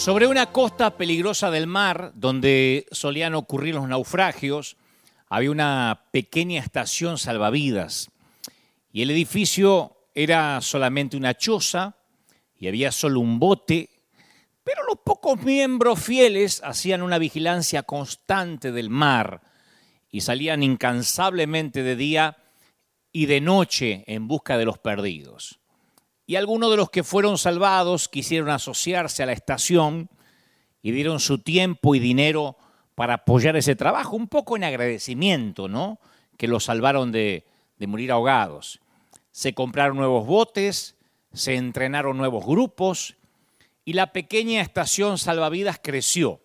Sobre una costa peligrosa del mar, donde solían ocurrir los naufragios, había una pequeña estación salvavidas. Y el edificio era solamente una choza y había solo un bote, pero los pocos miembros fieles hacían una vigilancia constante del mar y salían incansablemente de día y de noche en busca de los perdidos y algunos de los que fueron salvados quisieron asociarse a la estación y dieron su tiempo y dinero para apoyar ese trabajo, un poco en agradecimiento, ¿no? Que los salvaron de, de morir ahogados. Se compraron nuevos botes, se entrenaron nuevos grupos y la pequeña estación salvavidas creció.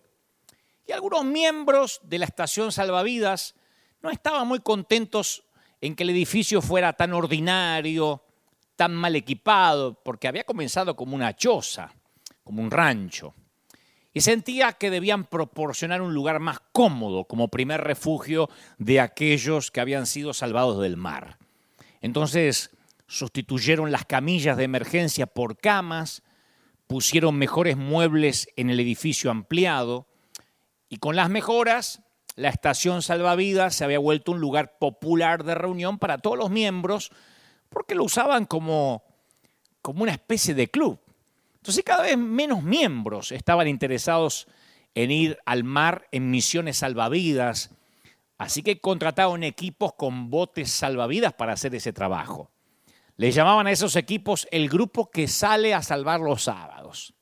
Y algunos miembros de la estación salvavidas no estaban muy contentos en que el edificio fuera tan ordinario, tan mal equipado, porque había comenzado como una choza, como un rancho. Y sentía que debían proporcionar un lugar más cómodo como primer refugio de aquellos que habían sido salvados del mar. Entonces sustituyeron las camillas de emergencia por camas, pusieron mejores muebles en el edificio ampliado y con las mejoras la estación salvavidas se había vuelto un lugar popular de reunión para todos los miembros porque lo usaban como, como una especie de club. Entonces cada vez menos miembros estaban interesados en ir al mar en misiones salvavidas, así que contrataron equipos con botes salvavidas para hacer ese trabajo. Le llamaban a esos equipos el grupo que sale a salvar los sábados.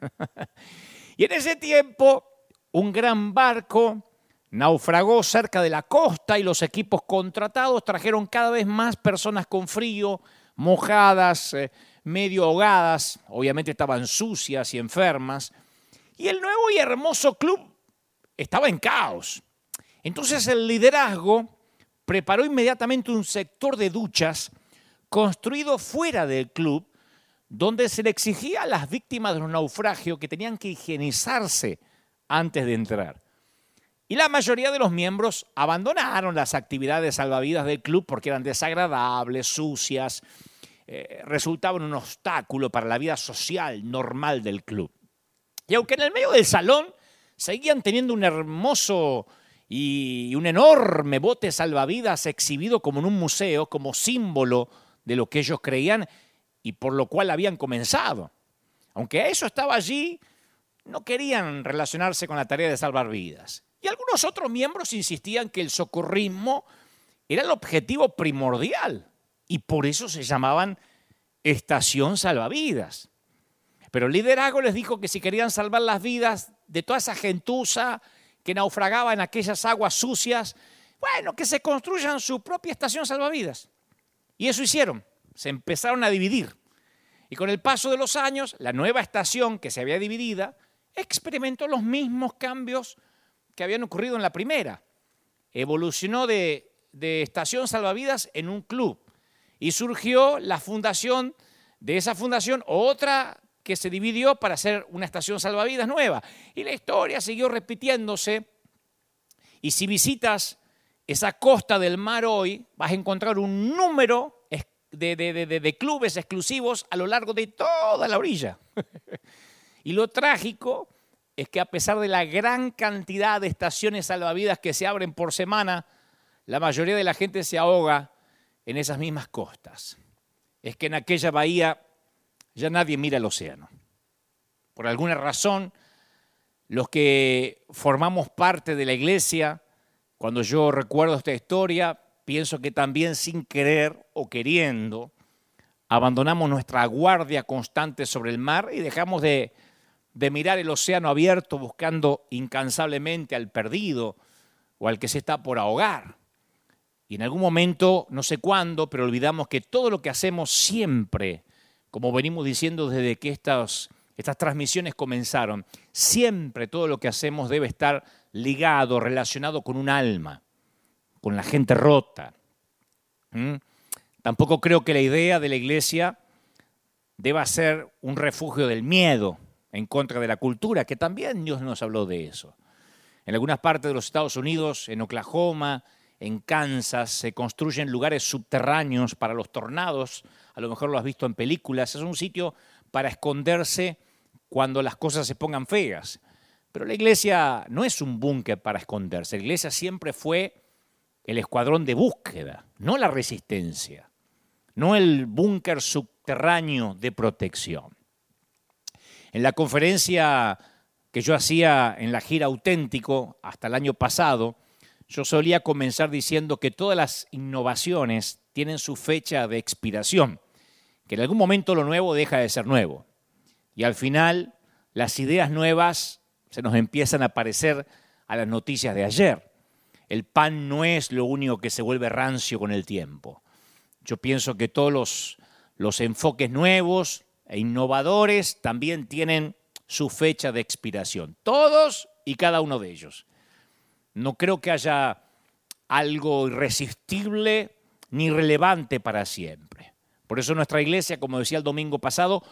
y en ese tiempo, un gran barco naufragó cerca de la costa y los equipos contratados trajeron cada vez más personas con frío, mojadas, eh, medio ahogadas, obviamente estaban sucias y enfermas, y el nuevo y hermoso club estaba en caos. Entonces el liderazgo preparó inmediatamente un sector de duchas construido fuera del club, donde se le exigía a las víctimas de un naufragio que tenían que higienizarse antes de entrar. Y la mayoría de los miembros abandonaron las actividades salvavidas del club porque eran desagradables, sucias, eh, resultaban un obstáculo para la vida social normal del club. Y aunque en el medio del salón seguían teniendo un hermoso y un enorme bote salvavidas exhibido como en un museo, como símbolo de lo que ellos creían y por lo cual habían comenzado. Aunque eso estaba allí, no querían relacionarse con la tarea de salvar vidas. Y algunos otros miembros insistían que el socorrismo era el objetivo primordial y por eso se llamaban estación salvavidas. Pero el liderazgo les dijo que si querían salvar las vidas de toda esa gentuza que naufragaba en aquellas aguas sucias, bueno, que se construyan su propia estación salvavidas. Y eso hicieron, se empezaron a dividir. Y con el paso de los años, la nueva estación que se había dividida experimentó los mismos cambios que habían ocurrido en la primera. Evolucionó de, estación salvavidas en un club y surgió la fundación de esa fundación, otra que se dividió para hacer una estación salvavidas nueva. Y la historia siguió repitiéndose. Y si visitas esa costa del mar hoy, vas a encontrar un número de, de clubes exclusivos a lo largo de toda la orilla. y lo trágico es que a pesar de la gran cantidad de estaciones salvavidas que se abren por semana, la mayoría de la gente se ahoga en esas mismas costas. Es que en aquella bahía ya nadie mira el océano. Por alguna razón, los que formamos parte de la iglesia, cuando yo recuerdo esta historia, pienso que también sin querer o queriendo, abandonamos nuestra guardia constante sobre el mar y dejamos de de mirar el océano abierto buscando incansablemente al perdido o al que se está por ahogar. Y en algún momento, no sé cuándo, pero olvidamos que todo lo que hacemos siempre, como venimos diciendo desde que estas, estas transmisiones comenzaron, siempre todo lo que hacemos debe estar ligado, relacionado con un alma, con la gente rota. ¿Mm? Tampoco creo que la idea de la iglesia deba ser un refugio del miedo, en contra de la cultura, que también Dios nos habló de eso. En algunas partes de los Estados Unidos, en Oklahoma, en Kansas, se construyen lugares subterráneos para los tornados, a lo mejor lo has visto en películas, es un sitio para esconderse cuando las cosas se pongan feas. Pero la iglesia no es un búnker para esconderse. La iglesia siempre fue el escuadrón de búsqueda, no la resistencia, no el búnker subterráneo de protección. En la conferencia que yo hacía en la gira auténtico hasta el año pasado, yo solía comenzar diciendo que todas las innovaciones tienen su fecha de expiración, que en algún momento lo nuevo deja de ser nuevo. Y al final las ideas nuevas se nos empiezan a parecer a las noticias de ayer. El pan no es lo único que se vuelve rancio con el tiempo. Yo pienso que todos los, los enfoques nuevos e innovadores también tienen su fecha de expiración. Todos y cada uno de ellos. No creo que haya algo irresistible ni relevante para siempre. Por eso nuestra iglesia, como decía el domingo pasado,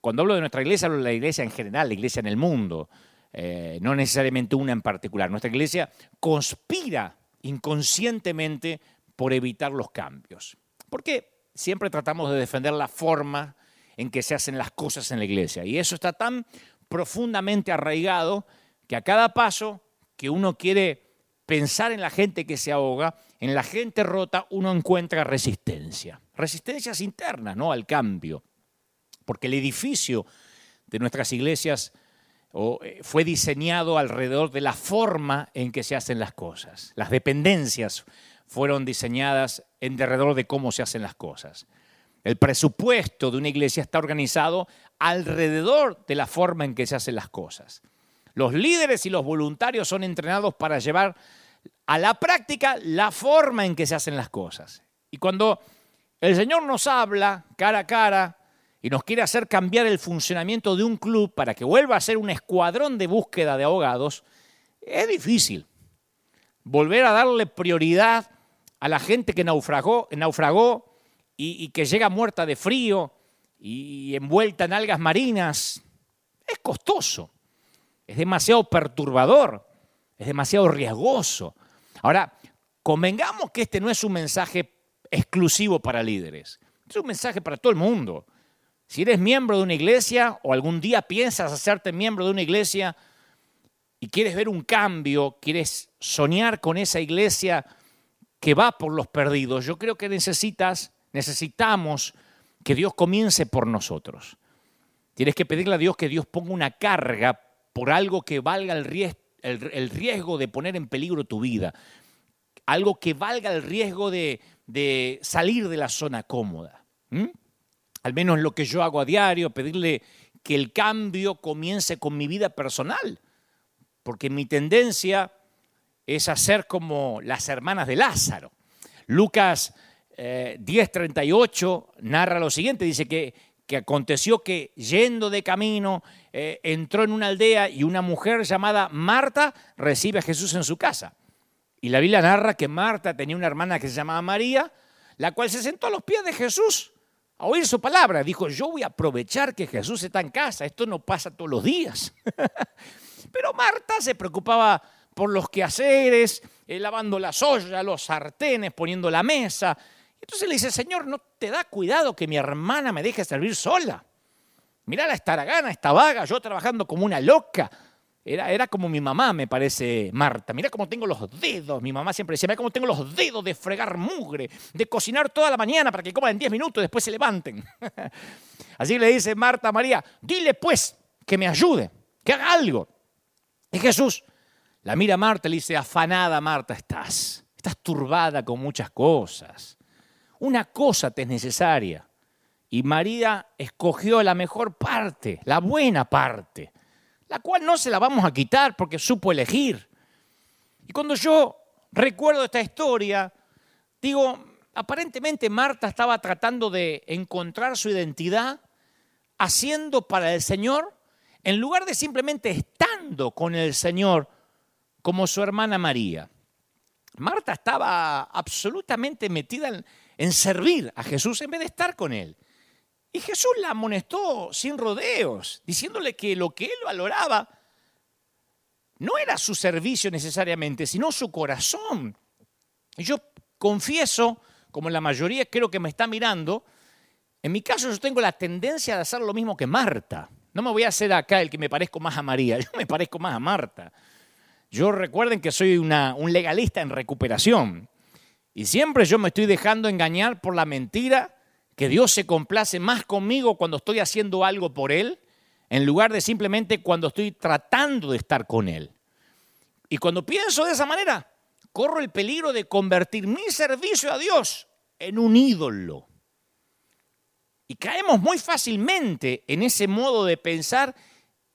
cuando hablo de nuestra iglesia, hablo de la iglesia en general, la iglesia en el mundo, eh, no necesariamente una en particular. Nuestra iglesia conspira inconscientemente por evitar los cambios. Porque siempre tratamos de defender la forma en que se hacen las cosas en la iglesia. Y eso está tan profundamente arraigado que a cada paso que uno quiere pensar en la gente que se ahoga, en la gente rota, uno encuentra resistencia. Resistencias internas, ¿no? Al cambio. Porque el edificio de nuestras iglesias eh, fue diseñado alrededor de la forma en que se hacen las cosas. Las dependencias fueron diseñadas en alrededor de cómo se hacen las cosas. El presupuesto de una iglesia está organizado alrededor de la forma en que se hacen las cosas. Los líderes y los voluntarios son entrenados para llevar a la práctica la forma en que se hacen las cosas. Y cuando el Señor nos habla cara a cara y nos quiere hacer cambiar el funcionamiento de un club para que vuelva a ser un escuadrón de búsqueda de ahogados, es difícil. Volver a darle prioridad a la gente que naufragó, naufragó y, que llega muerta de frío y envuelta en algas marinas, es costoso, es demasiado perturbador, es demasiado riesgoso. Ahora, convengamos que este no es un mensaje exclusivo para líderes, es un mensaje para todo el mundo. Si eres miembro de una iglesia o algún día piensas hacerte miembro de una iglesia y quieres ver un cambio, quieres soñar con esa iglesia que va por los perdidos, yo creo que necesitas Necesitamos que Dios comience por nosotros. Tienes que pedirle a Dios que Dios ponga una carga por algo que valga el riesgo, de poner en peligro tu vida. Algo que valga el riesgo de, salir de la zona cómoda. Al menos lo que yo hago a diario, pedirle que el cambio comience con mi vida personal. Porque mi tendencia es hacer como las hermanas de Lázaro. Lucas 10.38 eh, narra lo siguiente, dice que, que, aconteció que yendo de camino eh, entró en una aldea y una mujer llamada Marta recibe a Jesús en su casa. Y la Biblia narra que Marta tenía una hermana que se llamaba María, la cual se sentó a los pies de Jesús a oír su palabra. Dijo, yo voy a aprovechar que Jesús está en casa, esto no pasa todos los días. Pero Marta se preocupaba por los quehaceres, eh, lavando las ollas, los sartenes, poniendo la mesa, entonces le dice, Señor, ¿no te da cuidado que mi hermana me deje servir sola? Mirá la estaragana, esta vaga, yo trabajando como una loca. Era, era como mi mamá, me parece, Marta. Mirá cómo tengo los dedos. Mi mamá siempre decía, mirá cómo tengo los dedos de fregar mugre, de cocinar toda la mañana para que coman en 10 minutos y después se levanten. Así le dice Marta a María, dile pues que me ayude, que haga algo. Y Jesús la mira a Marta y le dice, afanada Marta estás, estás turbada con muchas cosas una cosa te es necesaria. Y María escogió la mejor parte, la buena parte, la cual no se la vamos a quitar porque supo elegir. Y cuando yo recuerdo esta historia, digo, aparentemente Marta estaba tratando de encontrar su identidad haciendo para el Señor en lugar de simplemente estando con el Señor como su hermana María. Marta estaba absolutamente metida en, en servir a Jesús en vez de estar con él. Y Jesús la amonestó sin rodeos, diciéndole que lo que él valoraba no era su servicio necesariamente, sino su corazón. Y yo confieso, como la mayoría creo que me está mirando, en mi caso yo tengo la tendencia de hacer lo mismo que Marta. No me voy a hacer acá el que me parezco más a María, yo me parezco más a Marta. Yo recuerden que soy un legalista en recuperación. Y siempre yo me estoy dejando engañar por la mentira que Dios se complace más conmigo cuando estoy haciendo algo por Él, en lugar de simplemente cuando estoy tratando de estar con Él. Y cuando pienso de esa manera, corro el peligro de convertir mi servicio a Dios en un ídolo. Y caemos muy fácilmente en ese modo de pensar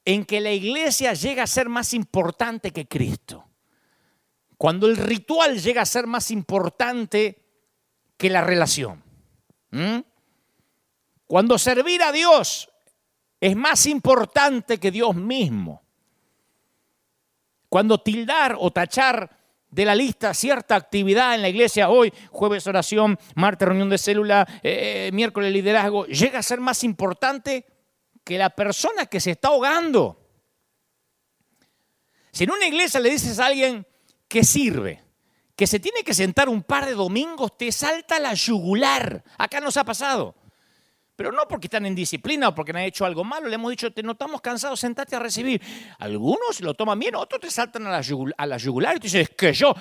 en que la iglesia llega a ser más importante que Cristo. Cuando el ritual llega a ser más importante que la relación. Cuando servir a Dios es más importante que Dios mismo. Cuando tildar o tachar de la lista cierta actividad en la iglesia, hoy jueves oración, martes reunión de célula, eh, miércoles liderazgo, llega a ser más importante que la persona que se está ahogando. Si en una iglesia le dices a alguien que sirve, que se tiene que sentar un par de domingos, te salta la yugular. Acá nos ha pasado. Pero no porque están en disciplina o porque han hecho algo malo, le hemos dicho, te notamos cansados, sentate a recibir. Algunos lo toman bien, otros te saltan a la, yugular, y te dicen, es que yo,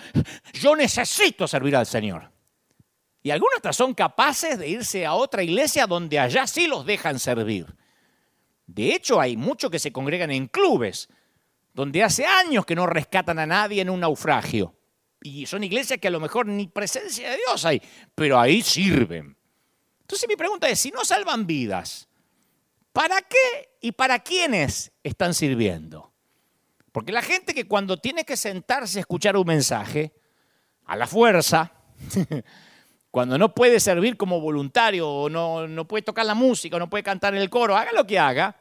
yo necesito servir al Señor. Y algunos hasta son capaces de irse a otra iglesia donde allá sí los dejan servir. De hecho, hay muchos que se congregan en clubes, donde hace años que no rescatan a nadie en un naufragio. Y son iglesias que a lo mejor ni presencia de Dios hay, pero ahí sirven. Entonces mi pregunta es, si no salvan vidas, ¿para qué y para quiénes están sirviendo? Porque la gente que cuando tiene que sentarse a escuchar un mensaje, a la fuerza, cuando no puede servir como voluntario, o no, no puede tocar la música, o no puede cantar en el coro, haga lo que haga,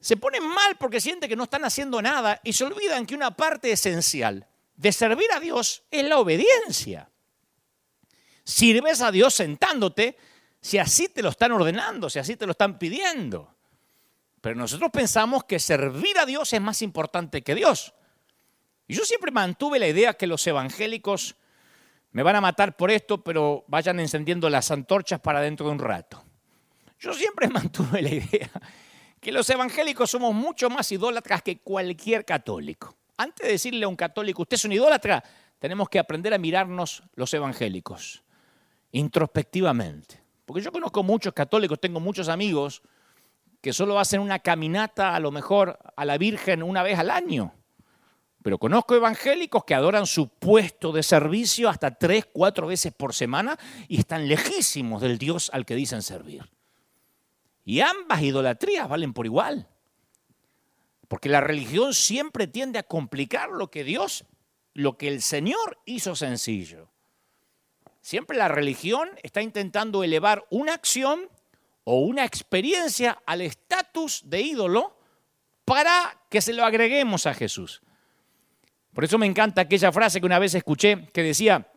se ponen mal porque siente que no están haciendo nada y se olvidan que una parte esencial de servir a Dios es la obediencia. Sirves a Dios sentándote si así te lo están ordenando, si así te lo están pidiendo. Pero nosotros pensamos que servir a Dios es más importante que Dios. Y yo siempre mantuve la idea que los evangélicos me van a matar por esto, pero vayan encendiendo las antorchas para dentro de un rato. Yo siempre mantuve la idea que los evangélicos somos mucho más idólatras que cualquier católico. Antes de decirle a un católico, usted es un idólatra, tenemos que aprender a mirarnos los evangélicos introspectivamente. Porque yo conozco muchos católicos, tengo muchos amigos que solo hacen una caminata a lo mejor a la Virgen una vez al año. Pero conozco evangélicos que adoran su puesto de servicio hasta tres, cuatro veces por semana y están lejísimos del Dios al que dicen servir. Y ambas idolatrías valen por igual. Porque la religión siempre tiende a complicar lo que Dios, lo que el Señor hizo sencillo. Siempre la religión está intentando elevar una acción o una experiencia al estatus de ídolo para que se lo agreguemos a Jesús. Por eso me encanta aquella frase que una vez escuché que decía,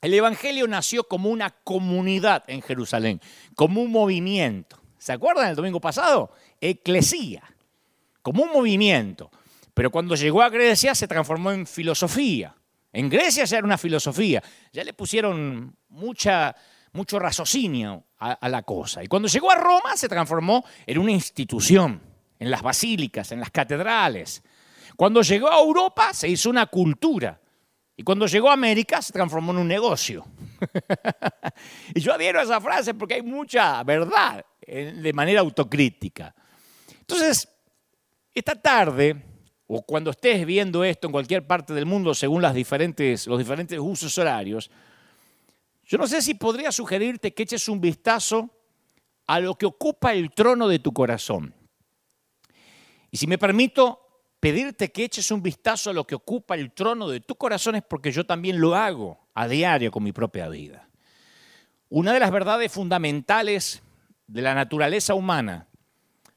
el Evangelio nació como una comunidad en Jerusalén, como un movimiento. ¿Se acuerdan el domingo pasado? Eclesía, como un movimiento. Pero cuando llegó a Grecia se transformó en filosofía. En Grecia ya era una filosofía, ya le pusieron mucha, mucho raciocinio a, la cosa. Y cuando llegó a Roma se transformó en una institución, en las basílicas, en las catedrales. Cuando llegó a Europa se hizo una cultura. Y cuando llegó a América se transformó en un negocio. y yo adhiero a esa frase porque hay mucha verdad de manera autocrítica. Entonces, esta tarde o cuando estés viendo esto en cualquier parte del mundo según las diferentes, los diferentes usos horarios, yo no sé si podría sugerirte que eches un vistazo a lo que ocupa el trono de tu corazón. Y si me permito pedirte que eches un vistazo a lo que ocupa el trono de tu corazón es porque yo también lo hago a diario con mi propia vida. Una de las verdades fundamentales de la naturaleza humana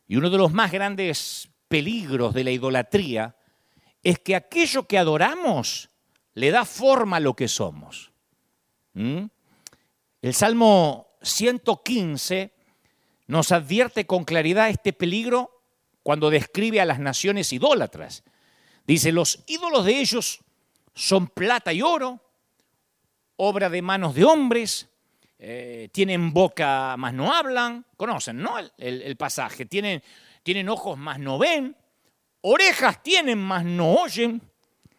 y uno de los más grandes peligros de la idolatría es que aquello que adoramos le da forma a lo que somos. ¿Mm? El Salmo 115 nos advierte con claridad este peligro cuando describe a las naciones idólatras. Dice, los ídolos de ellos son plata y oro, obra de manos de hombres, eh, tienen boca mas no hablan, conocen, ¿no? El, el pasaje, tienen tienen ojos más no ven, orejas tienen más no oyen,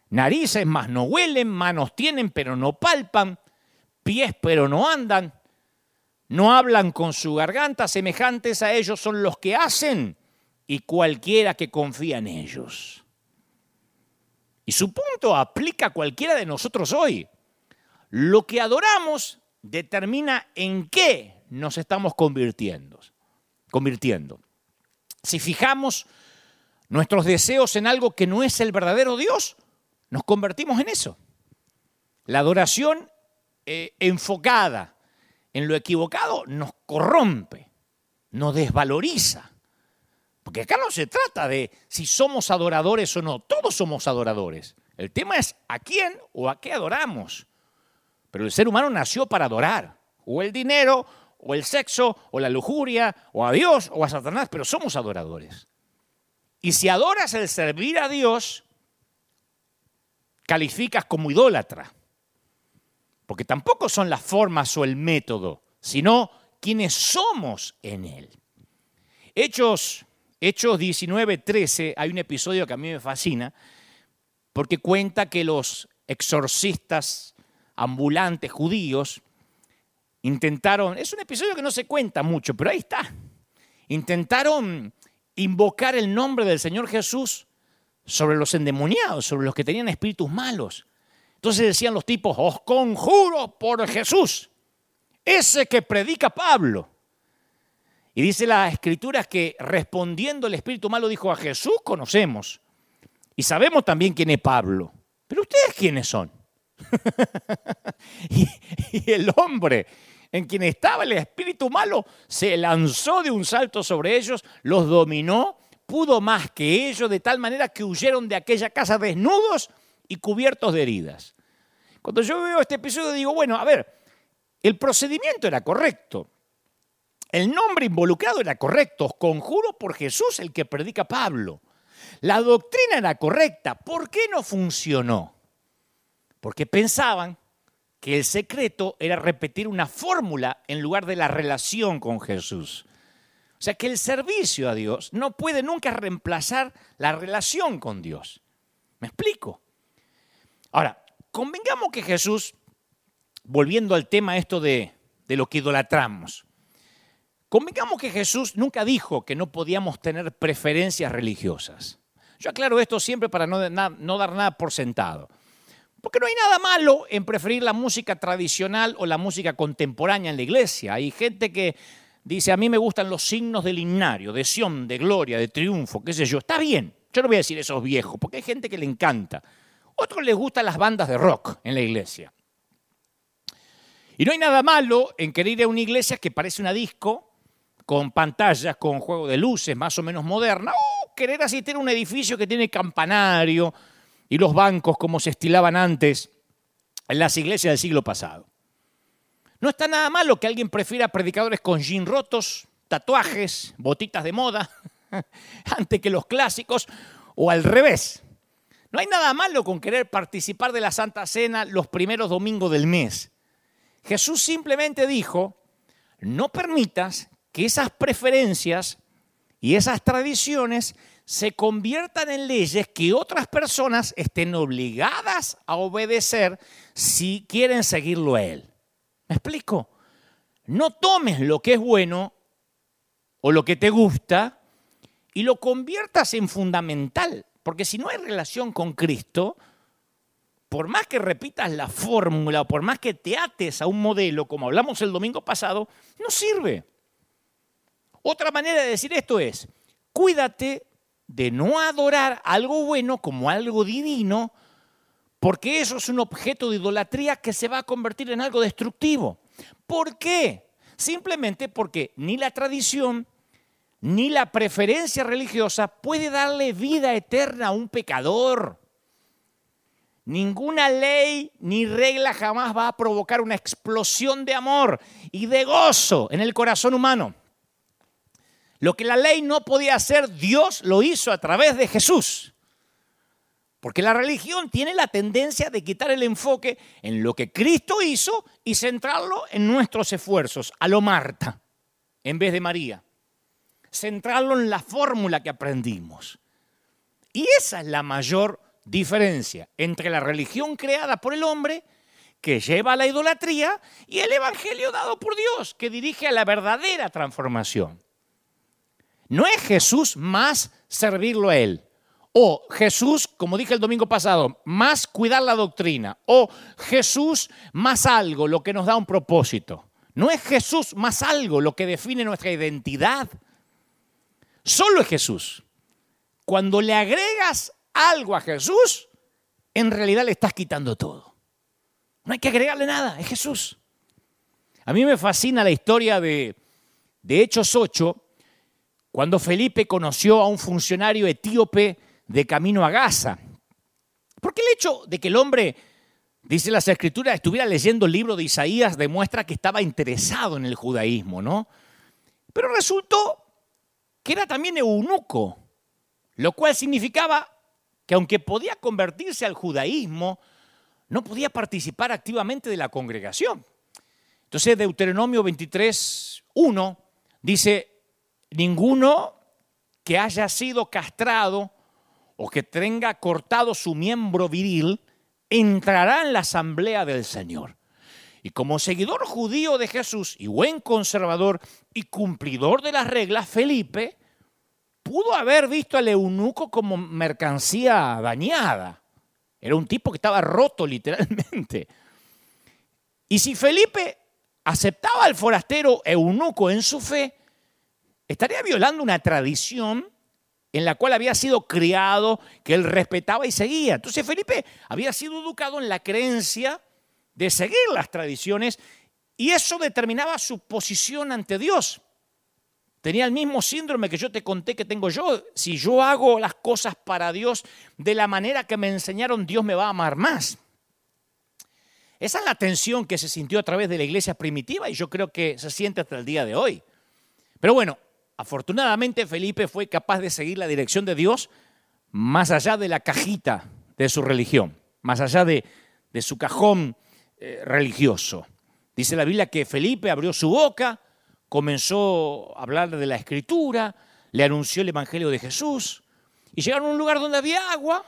narices más no huelen, manos tienen pero no palpan, pies pero no andan, no hablan con su garganta, semejantes a ellos son los que hacen y cualquiera que confía en ellos. Y su punto aplica a cualquiera de nosotros hoy. Lo que adoramos determina en qué nos estamos convirtiendo. convirtiendo. Si fijamos nuestros deseos en algo que no es el verdadero Dios, nos convertimos en eso. La adoración eh, enfocada en lo equivocado nos corrompe, nos desvaloriza. Porque acá no se trata de si somos adoradores o no, todos somos adoradores. El tema es a quién o a qué adoramos. Pero el ser humano nació para adorar, o el dinero, o el sexo, o la lujuria, o a Dios, o a Satanás, pero somos adoradores. Y si adoras el servir a Dios, calificas como idólatra. Porque tampoco son las formas o el método, sino quienes somos en Él. Hechos, Hechos 19, 13, hay un episodio que a mí me fascina, porque cuenta que los exorcistas ambulantes judíos intentaron, es un episodio que no se cuenta mucho, pero ahí está, intentaron invocar el nombre del Señor Jesús sobre los endemoniados, sobre los que tenían espíritus malos. Entonces decían los tipos, os conjuro por Jesús, ese que predica Pablo. Y dice la escritura que respondiendo el espíritu malo dijo a Jesús conocemos y sabemos también quién es Pablo. Pero ustedes quiénes son? y, el hombre en quien estaba el espíritu malo se lanzó de un salto sobre ellos, los dominó, pudo más que ellos, de tal manera que huyeron de aquella casa desnudos y cubiertos de heridas. Cuando yo veo este episodio digo, bueno, a ver, el procedimiento era correcto. El nombre involucrado era correcto. Os conjuro por Jesús el que predica Pablo. La doctrina era correcta. ¿Por qué no funcionó? Porque pensaban que el secreto era repetir una fórmula en lugar de la relación con Jesús. O sea que el servicio a Dios no puede nunca reemplazar la relación con Dios. ¿Me explico? Ahora, convengamos que Jesús, volviendo al tema esto de, lo que idolatramos, convengamos que Jesús nunca dijo que no podíamos tener preferencias religiosas. Yo aclaro esto siempre para no dar nada por sentado. Porque no hay nada malo en preferir la música tradicional o la música contemporánea en la iglesia. Hay gente que dice, a mí me gustan los signos del himnario, de Sión, de gloria, de triunfo, qué sé yo. Está bien, yo no voy a decir esos viejos, porque hay gente que le encanta. Otros les gustan las bandas de rock en la iglesia. Y no hay nada malo en querer ir a una iglesia que parece una disco, con pantallas, con juego de luces más o menos moderna, o querer asistir a un edificio que tiene campanario, y los bancos como se estilaban antes en las iglesias del siglo pasado. No está nada malo que alguien prefiera predicadores con jean rotos, tatuajes, botitas de moda, antes que los clásicos, o al revés. No hay nada malo con querer participar de la Santa Cena los primeros domingos del mes. Jesús simplemente dijo, no permitas que esas preferencias y esas tradiciones se conviertan en leyes que otras personas estén obligadas a obedecer si quieren seguirlo a Él. ¿Me explico? No tomes lo que es bueno o lo que te gusta y lo conviertas en fundamental, porque si no hay relación con Cristo, por más que repitas la fórmula o por más que te ates a un modelo, como hablamos el domingo pasado, no sirve. Otra manera de decir esto es, cuídate de no adorar algo bueno como algo divino, porque eso es un objeto de idolatría que se va a convertir en algo destructivo. ¿Por qué? Simplemente porque ni la tradición ni la preferencia religiosa puede darle vida eterna a un pecador. Ninguna ley ni regla jamás va a provocar una explosión de amor y de gozo en el corazón humano. Lo que la ley no podía hacer, Dios lo hizo a través de Jesús. Porque la religión tiene la tendencia de quitar el enfoque en lo que Cristo hizo y centrarlo en nuestros esfuerzos, a lo Marta, en vez de María. centrarlo en la fórmula que aprendimos. Y esa es la mayor diferencia entre la religión creada por el hombre, que lleva a la idolatría, y el Evangelio dado por Dios, que dirige a la verdadera transformación. No es Jesús más servirlo a Él. O Jesús, como dije el domingo pasado, más cuidar la doctrina. O Jesús más algo, lo que nos da un propósito. No es Jesús más algo lo que define nuestra identidad. Solo es Jesús. Cuando le agregas algo a Jesús, en realidad le estás quitando todo. No hay que agregarle nada, es Jesús. A mí me fascina la historia de, de Hechos 8, cuando Felipe conoció a un funcionario etíope de camino a Gaza. Porque el hecho de que el hombre, dice las escrituras, estuviera leyendo el libro de Isaías demuestra que estaba interesado en el judaísmo, ¿no? Pero resultó que era también eunuco, lo cual significaba que aunque podía convertirse al judaísmo, no podía participar activamente de la congregación. Entonces Deuteronomio 23, 1 dice, ninguno que haya sido castrado o que tenga cortado su miembro viril entrará en la asamblea del Señor. Y como seguidor judío de Jesús y buen conservador y cumplidor de las reglas, Felipe pudo haber visto al eunuco como mercancía dañada. Era un tipo que estaba roto literalmente. Y si Felipe aceptaba al forastero eunuco en su fe, estaría violando una tradición en la cual había sido criado, que él respetaba y seguía. Entonces Felipe había sido educado en la creencia de seguir las tradiciones y eso determinaba su posición ante Dios. Tenía el mismo síndrome que yo te conté que tengo yo. Si yo hago las cosas para Dios de la manera que me enseñaron, Dios me va a amar más. Esa es la tensión que se sintió a través de la iglesia primitiva y yo creo que se siente hasta el día de hoy. Pero bueno, Afortunadamente Felipe fue capaz de seguir la dirección de Dios más allá de la cajita de su religión, más allá de, su cajón eh, religioso. Dice la Biblia que Felipe abrió su boca, comenzó a hablar de la escritura, le anunció el Evangelio de Jesús y llegaron a un lugar donde había agua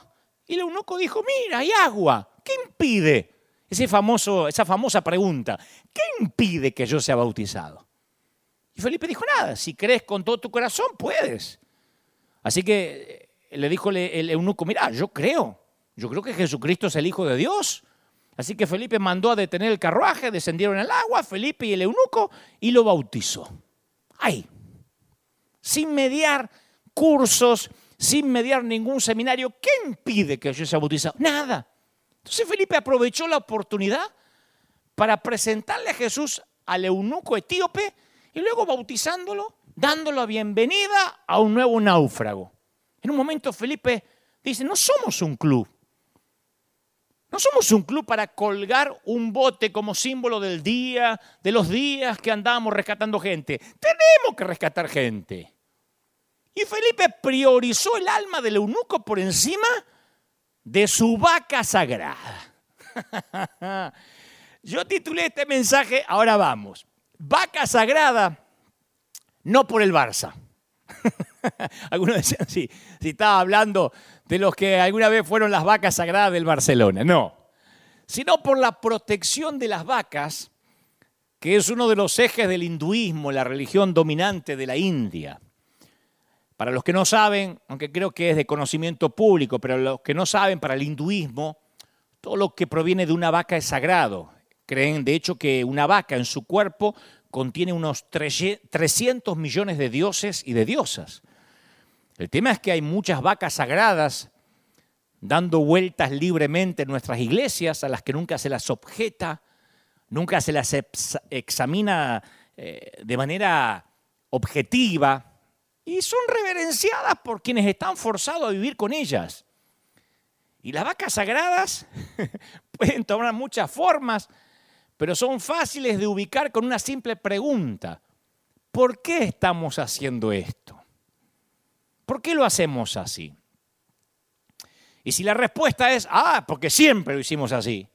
y el eunuco dijo, mira, hay agua, ¿qué impide? Ese famoso, esa famosa pregunta, ¿qué impide que yo sea bautizado? Y Felipe dijo, nada, si crees con todo tu corazón, puedes. Así que eh, le dijo el eunuco, mira, yo creo, yo creo que Jesucristo es el Hijo de Dios. Así que Felipe mandó a detener el carruaje, descendieron al agua, Felipe y el eunuco, y lo bautizó. Ahí, sin mediar cursos, sin mediar ningún seminario. ¿Qué impide que yo sea bautizado? Nada. Entonces Felipe aprovechó la oportunidad para presentarle a Jesús al eunuco etíope y luego bautizándolo, dándolo la bienvenida a un nuevo náufrago. En un momento Felipe dice, no somos un club. No somos un club para colgar un bote como símbolo del día, de los días que andamos rescatando gente. Tenemos que rescatar gente. Y Felipe priorizó el alma del eunuco por encima de su vaca sagrada. Yo titulé este mensaje, ahora vamos vaca sagrada, no por el Barça. Algunos decían, sí, si estaba hablando de los que alguna vez fueron las vacas sagradas del Barcelona. No, sino por la protección de las vacas, que es uno de los ejes del hinduismo, la religión dominante de la India. Para los que no saben, aunque creo que es de conocimiento público, pero los que no saben, para el hinduismo, todo lo que proviene de una vaca es sagrado. Creen, de hecho, que una vaca en su cuerpo contiene unos 300 millones de dioses y de diosas. El tema es que hay muchas vacas sagradas dando vueltas libremente en nuestras iglesias, a las que nunca se las objeta, nunca se las examina eh, de manera objetiva, y son reverenciadas por quienes están forzados a vivir con ellas. Y las vacas sagradas pueden tomar muchas formas, pero son fáciles de ubicar con una simple pregunta. ¿Por qué estamos haciendo esto? ¿Por qué lo hacemos así? Y si la respuesta es, ah, porque siempre lo hicimos así,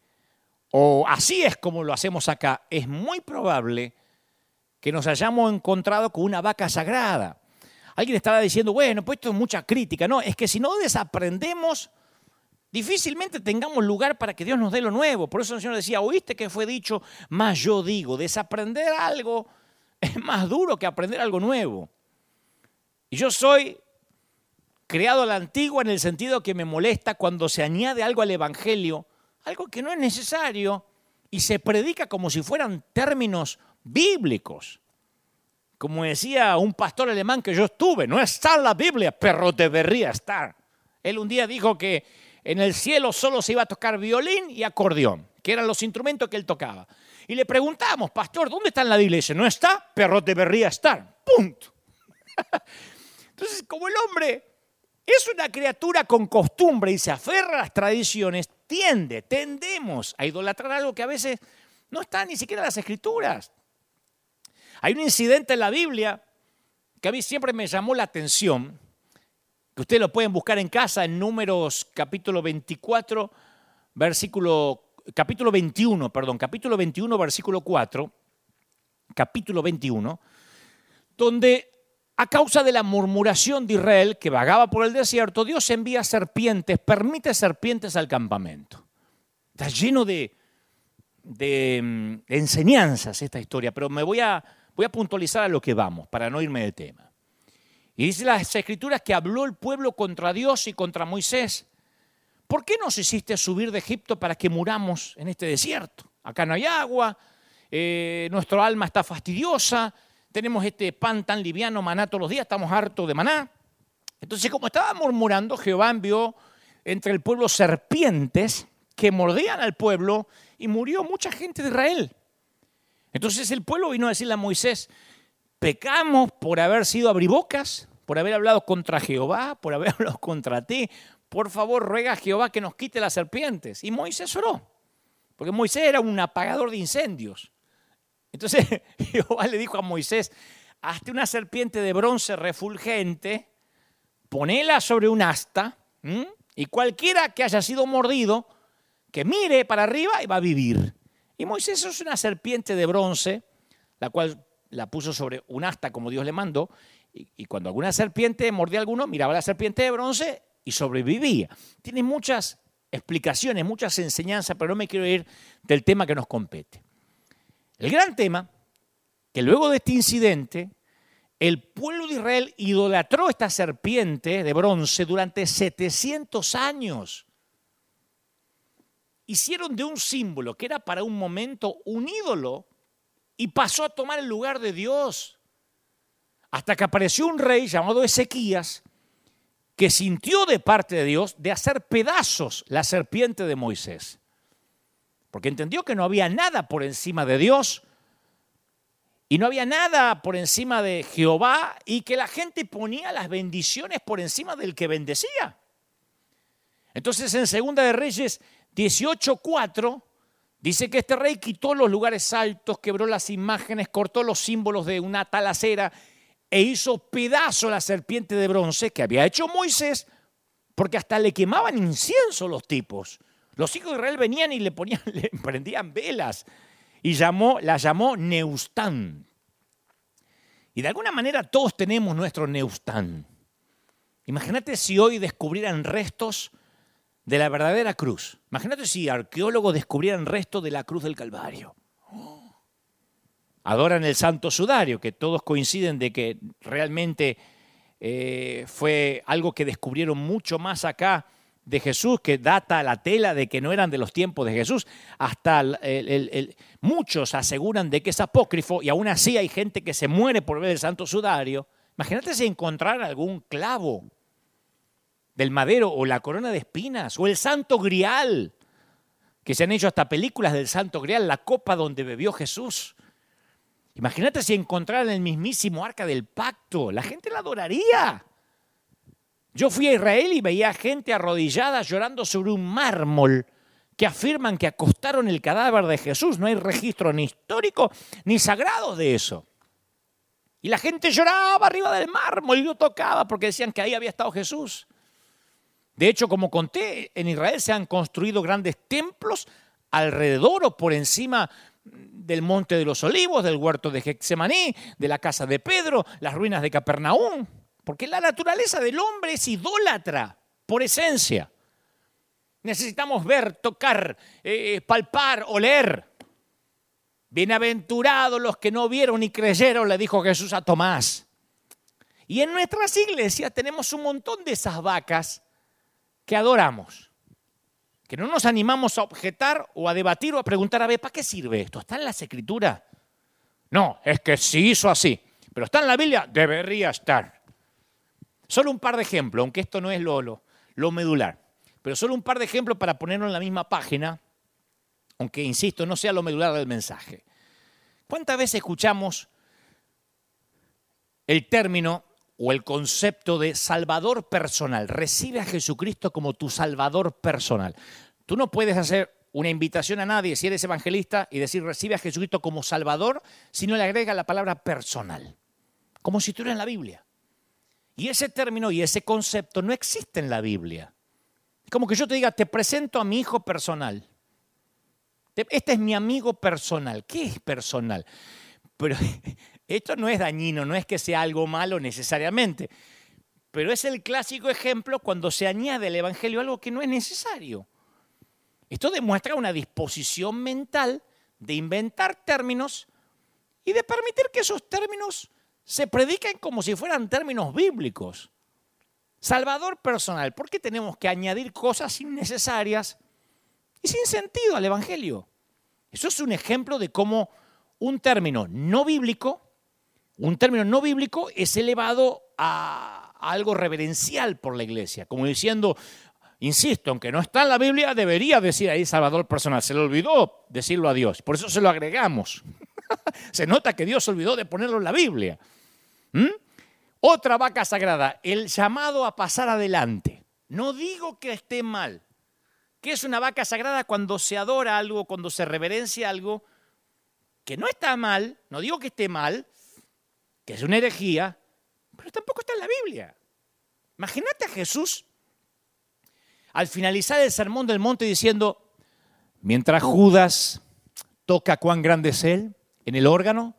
o así es como lo hacemos acá, es muy probable que nos hayamos encontrado con una vaca sagrada. Alguien estará diciendo, bueno, pues esto es mucha crítica. No, es que si no desaprendemos, difícilmente tengamos lugar para que Dios nos dé lo nuevo. Por eso el Señor decía, oíste que fue dicho, más yo digo, desaprender algo es más duro que aprender algo nuevo. Y yo soy creado a la antigua en el sentido que me molesta cuando se añade algo al Evangelio, algo que no es necesario, y se predica como si fueran términos bíblicos. Como decía un pastor alemán que yo estuve, no está en la Biblia, pero debería estar. Él un día dijo que en el cielo solo se iba a tocar violín y acordeón, que eran los instrumentos que él tocaba. Y le preguntamos, pastor, ¿dónde está en la Biblia? no está, pero debería estar. Punto. Entonces, como el hombre es una criatura con costumbre y se aferra a las tradiciones, tiende, tendemos a idolatrar algo que a veces no está ni siquiera en las escrituras. Hay un incidente en la Biblia que a mí siempre me llamó la atención, que ustedes lo pueden buscar en casa en Números capítulo 24, versículo, capítulo 21, perdón, capítulo 21, versículo 4, capítulo 21, donde a causa de la murmuración de Israel que vagaba por el desierto, Dios envía serpientes, permite serpientes al campamento. Está lleno de, de mm, enseñanzas esta historia, pero me voy a Voy a puntualizar a lo que vamos, para no irme del tema. Y dice las escrituras que habló el pueblo contra Dios y contra Moisés. ¿Por qué nos hiciste subir de Egipto para que muramos en este desierto? Acá no hay agua, eh, nuestro alma está fastidiosa, tenemos este pan tan liviano, maná todos los días, estamos hartos de maná. Entonces, como estaba murmurando, Jehová envió entre el pueblo serpientes que mordían al pueblo y murió mucha gente de Israel. Entonces el pueblo vino a decirle a Moisés, pecamos por haber sido abribocas, por haber hablado contra Jehová, por haber hablado contra ti. Por favor, ruega a Jehová que nos quite las serpientes. Y Moisés oró, porque Moisés era un apagador de incendios. Entonces Jehová le dijo a Moisés, hazte una serpiente de bronce refulgente, ponela sobre un asta, y cualquiera que haya sido mordido, que mire para arriba y va a vivir. Y Moisés es una serpiente de bronce, la cual la puso sobre un asta como Dios le mandó, y, cuando alguna serpiente mordía a alguno, miraba la serpiente de bronce y sobrevivía. Tiene muchas explicaciones, muchas enseñanzas, pero no me quiero ir del tema que nos compete. El gran tema, que luego de este incidente, el pueblo de Israel idolatró esta serpiente de bronce durante 700 años hicieron de un símbolo que era para un momento un ídolo y pasó a tomar el lugar de Dios. Hasta que apareció un rey llamado Ezequías que sintió de parte de Dios de hacer pedazos la serpiente de Moisés. Porque entendió que no había nada por encima de Dios y no había nada por encima de Jehová y que la gente ponía las bendiciones por encima del que bendecía. Entonces en Segunda de Reyes 18.4 dice que este rey quitó los lugares altos, quebró las imágenes, cortó los símbolos de una talacera e hizo pedazo la serpiente de bronce que había hecho Moisés, porque hasta le quemaban incienso los tipos. Los hijos de Israel venían y le ponían, le prendían velas y llamó, la llamó Neustán. Y de alguna manera todos tenemos nuestro Neustán. Imagínate si hoy descubrieran restos de la verdadera cruz. Imagínate si arqueólogos descubrieran resto de la cruz del Calvario. Adoran el santo sudario, que todos coinciden de que realmente eh, fue algo que descubrieron mucho más acá de Jesús, que data la tela de que no eran de los tiempos de Jesús. Hasta muchos aseguran de que es apócrifo y aún así hay gente que se muere por ver el santo sudario. Imagínate si encontrar algún clavo del madero o la corona de espinas o el santo grial, que se han hecho hasta películas del santo grial, la copa donde bebió Jesús. Imagínate si encontraran el mismísimo arca del pacto, la gente la adoraría. Yo fui a Israel y veía gente arrodillada llorando sobre un mármol que afirman que acostaron el cadáver de Jesús. No hay registro ni histórico ni sagrado de eso. Y la gente lloraba arriba del mármol y lo tocaba porque decían que ahí había estado Jesús. De hecho, como conté, en Israel se han construido grandes templos alrededor o por encima del Monte de los Olivos, del huerto de Getsemaní, de la casa de Pedro, las ruinas de Capernaum. Porque la naturaleza del hombre es idólatra por esencia. Necesitamos ver, tocar, eh, palpar, oler. Bienaventurados los que no vieron ni creyeron, le dijo Jesús a Tomás. Y en nuestras iglesias tenemos un montón de esas vacas que adoramos, que no nos animamos a objetar o a debatir o a preguntar, a ver, ¿para qué sirve esto? ¿Está en las escrituras? No, es que sí hizo así, pero está en la Biblia, debería estar. Solo un par de ejemplos, aunque esto no es lo, lo, lo medular, pero solo un par de ejemplos para ponerlo en la misma página, aunque, insisto, no sea lo medular del mensaje. ¿Cuántas veces escuchamos el término o el concepto de salvador personal. Recibe a Jesucristo como tu salvador personal. Tú no puedes hacer una invitación a nadie si eres evangelista y decir recibe a Jesucristo como salvador si no le agrega la palabra personal, como si estuviera en la Biblia. Y ese término y ese concepto no existe en la Biblia. Es como que yo te diga, te presento a mi hijo personal. Este es mi amigo personal. ¿Qué es personal? Pero esto no es dañino, no es que sea algo malo necesariamente, pero es el clásico ejemplo cuando se añade al Evangelio algo que no es necesario. Esto demuestra una disposición mental de inventar términos y de permitir que esos términos se prediquen como si fueran términos bíblicos. Salvador personal, ¿por qué tenemos que añadir cosas innecesarias y sin sentido al Evangelio? Eso es un ejemplo de cómo un término no bíblico un término no bíblico es elevado a, algo reverencial por la iglesia, como diciendo, insisto, aunque no está en la Biblia, debería decir ahí Salvador personal. Se le olvidó decirlo a Dios, por eso se lo agregamos. se nota que Dios se olvidó de ponerlo en la Biblia. ¿Mm? Otra vaca sagrada, el llamado a pasar adelante. No digo que esté mal. ¿Qué es una vaca sagrada cuando se adora algo, cuando se reverencia algo? Que no está mal, no digo que esté mal, que es una herejía, pero tampoco está en la Biblia. Imagínate a Jesús al finalizar el sermón del monte diciendo, mientras Judas toca cuán grande es Él en el órgano,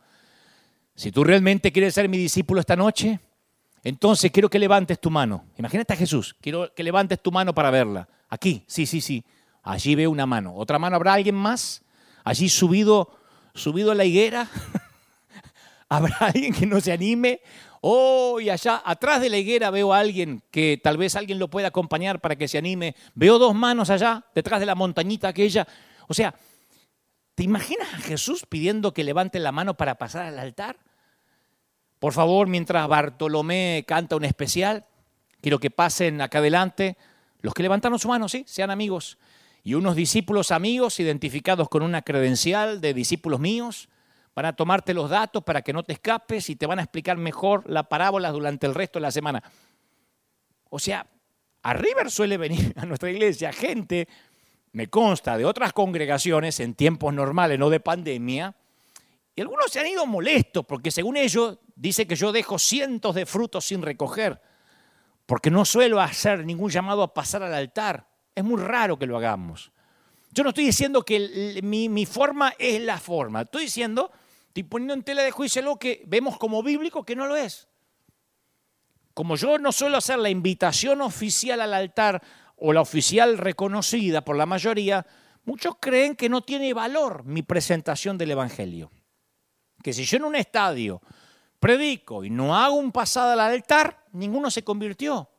si tú realmente quieres ser mi discípulo esta noche, entonces quiero que levantes tu mano. Imagínate a Jesús, quiero que levantes tu mano para verla. Aquí, sí, sí, sí. Allí veo una mano. ¿Otra mano habrá alguien más? Allí subido, subido a la higuera. ¿Habrá alguien que no se anime? Oh, y allá atrás de la higuera veo a alguien que tal vez alguien lo pueda acompañar para que se anime. Veo dos manos allá, detrás de la montañita aquella. O sea, ¿te imaginas a Jesús pidiendo que levante la mano para pasar al altar? Por favor, mientras Bartolomé canta un especial, quiero que pasen acá adelante los que levantaron su mano, sí, sean amigos. Y unos discípulos amigos identificados con una credencial de discípulos míos van a tomarte los datos para que no te escapes y te van a explicar mejor la parábola durante el resto de la semana. O sea, a River suele venir a nuestra iglesia gente, me consta, de otras congregaciones en tiempos normales, no de pandemia, y algunos se han ido molestos porque según ellos dice que yo dejo cientos de frutos sin recoger, porque no suelo hacer ningún llamado a pasar al altar. Es muy raro que lo hagamos. Yo no estoy diciendo que mi, mi forma es la forma, estoy diciendo Estoy poniendo en tela de juicio algo que vemos como bíblico que no lo es. Como yo no suelo hacer la invitación oficial al altar o la oficial reconocida por la mayoría, muchos creen que no tiene valor mi presentación del Evangelio. Que si yo en un estadio predico y no hago un pasado al altar, ninguno se convirtió.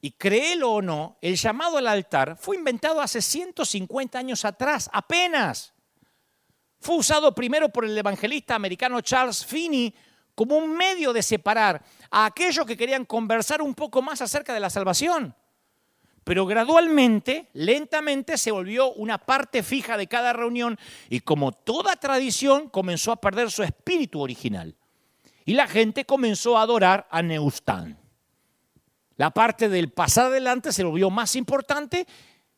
Y créelo o no, el llamado al altar fue inventado hace 150 años atrás, apenas. Fue usado primero por el evangelista americano Charles Finney como un medio de separar a aquellos que querían conversar un poco más acerca de la salvación. Pero gradualmente, lentamente, se volvió una parte fija de cada reunión y como toda tradición comenzó a perder su espíritu original. Y la gente comenzó a adorar a Neustán. La parte del pasar adelante se volvió más importante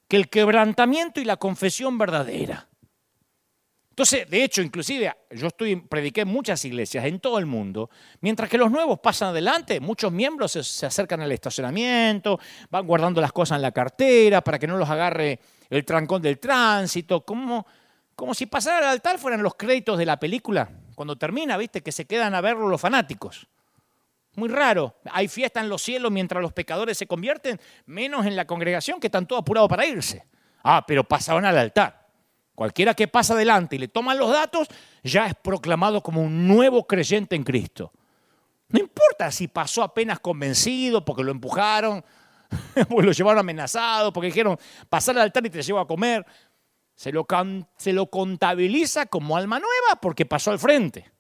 que el quebrantamiento y la confesión verdadera. Entonces, de hecho, inclusive yo estoy, prediqué en muchas iglesias en todo el mundo, mientras que los nuevos pasan adelante, muchos miembros se, acercan al estacionamiento, van guardando las cosas en la cartera para que no los agarre el trancón del tránsito, como, como si pasar al altar fueran los créditos de la película, cuando termina, viste, que se quedan a verlo los fanáticos. Muy raro. Hay fiesta en los cielos mientras los pecadores se convierten, menos en la congregación que están todos apurados para irse. Ah, pero pasaban al altar. Cualquiera que pasa adelante y le toman los datos, ya es proclamado como un nuevo creyente en Cristo. No importa si pasó apenas convencido porque lo empujaron, porque lo llevaron amenazado, porque dijeron pasar al altar y te llevo a comer. Se lo, se lo contabiliza como alma nueva porque pasó al frente.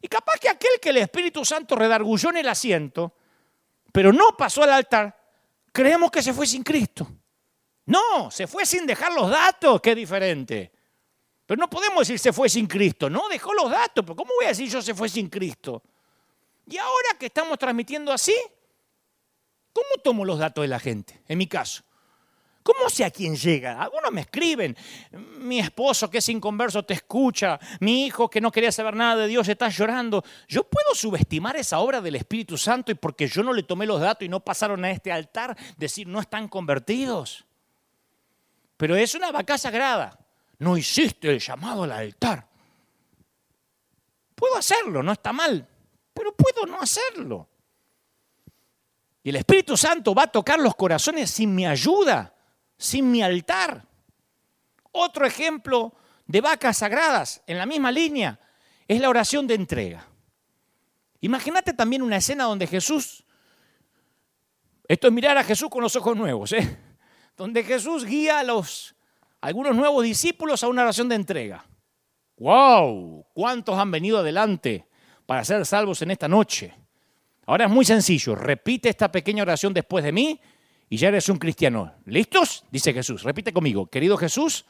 Y capaz que aquel que el Espíritu Santo redargulló en el asiento, pero no pasó al altar, creemos que se fue sin Cristo. No, se fue sin dejar los datos, qué diferente. Pero no podemos decir se fue sin Cristo, no, dejó los datos, pero ¿cómo voy a decir yo se fue sin Cristo? Y ahora que estamos transmitiendo así, ¿cómo tomo los datos de la gente? En mi caso. ¿Cómo sé a quién llega? Algunos me escriben, mi esposo que es inconverso te escucha, mi hijo que no quería saber nada de Dios está llorando. ¿Yo puedo subestimar esa obra del Espíritu Santo y porque yo no le tomé los datos y no pasaron a este altar, decir no están convertidos? Pero es una vaca sagrada. No hiciste el llamado al altar. Puedo hacerlo, no está mal, pero puedo no hacerlo. Y el Espíritu Santo va a tocar los corazones sin mi ayuda sin mi altar. Otro ejemplo de vacas sagradas en la misma línea es la oración de entrega. Imagínate también una escena donde Jesús, esto es mirar a Jesús con los ojos nuevos, ¿eh? Donde Jesús guía a los algunos nuevos discípulos a una oración de entrega. ¡Wow! ¿Cuántos han venido adelante para ser salvos en esta noche? Ahora es muy sencillo, repite esta pequeña oración después de mí y ya eres un cristiano. ¿Listos? Dice Jesús. Repite conmigo. Querido Jesús,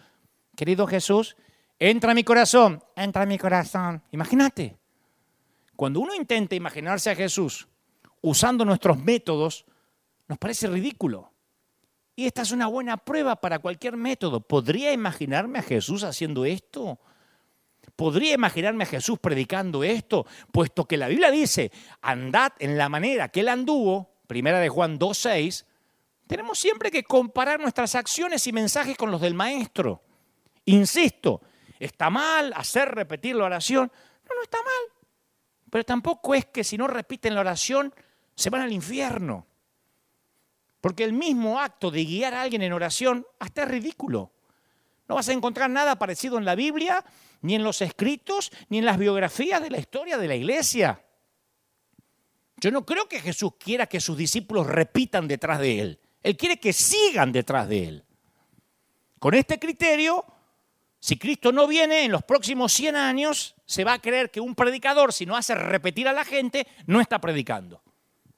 querido Jesús, entra a mi corazón, entra a mi corazón. Imagínate. Cuando uno intenta imaginarse a Jesús usando nuestros métodos, nos parece ridículo. Y esta es una buena prueba para cualquier método. ¿Podría imaginarme a Jesús haciendo esto? ¿Podría imaginarme a Jesús predicando esto? Puesto que la Biblia dice, andad en la manera que él anduvo, primera de Juan 2.6, tenemos siempre que comparar nuestras acciones y mensajes con los del maestro. Insisto, ¿está mal hacer repetir la oración? No, no está mal. Pero tampoco es que si no repiten la oración se van al infierno. Porque el mismo acto de guiar a alguien en oración hasta es ridículo. No vas a encontrar nada parecido en la Biblia, ni en los escritos, ni en las biografías de la historia de la iglesia. Yo no creo que Jesús quiera que sus discípulos repitan detrás de él. Él quiere que sigan detrás de Él. Con este criterio, si Cristo no viene en los próximos 100 años, se va a creer que un predicador, si no hace repetir a la gente, no está predicando.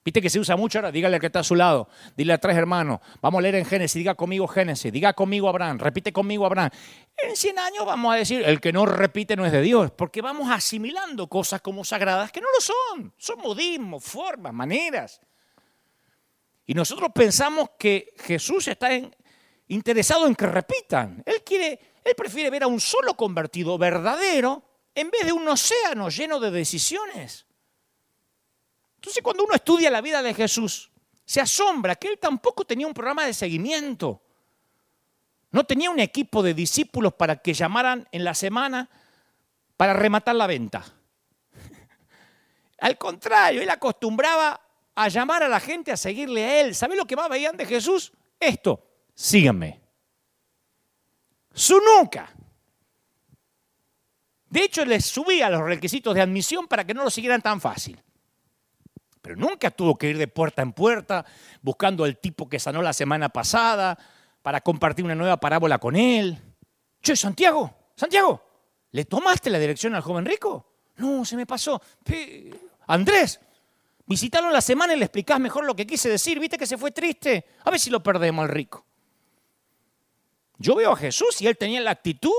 Viste que se usa mucho ahora, dígale al que está a su lado, dile a tres hermanos, vamos a leer en Génesis, diga conmigo Génesis, diga conmigo Abraham, repite conmigo Abraham. En 100 años vamos a decir, el que no repite no es de Dios, porque vamos asimilando cosas como sagradas que no lo son, son modismos, formas, maneras. Y nosotros pensamos que Jesús está interesado en que repitan. Él quiere, él prefiere ver a un solo convertido verdadero en vez de un océano lleno de decisiones. Entonces cuando uno estudia la vida de Jesús, se asombra que él tampoco tenía un programa de seguimiento. No tenía un equipo de discípulos para que llamaran en la semana para rematar la venta. Al contrario, él acostumbraba a llamar a la gente a seguirle a él. ¿Sabe lo que más veían de Jesús? Esto, síganme. Su nuca. De hecho, les subía los requisitos de admisión para que no lo siguieran tan fácil. Pero nunca tuvo que ir de puerta en puerta buscando al tipo que sanó la semana pasada para compartir una nueva parábola con él. Che, Santiago, Santiago, ¿le tomaste la dirección al joven rico? No, se me pasó. Andrés, Visítalo en la semana y le explicás mejor lo que quise decir. ¿Viste que se fue triste? A ver si lo perdemos al rico. Yo veo a Jesús y él tenía la actitud,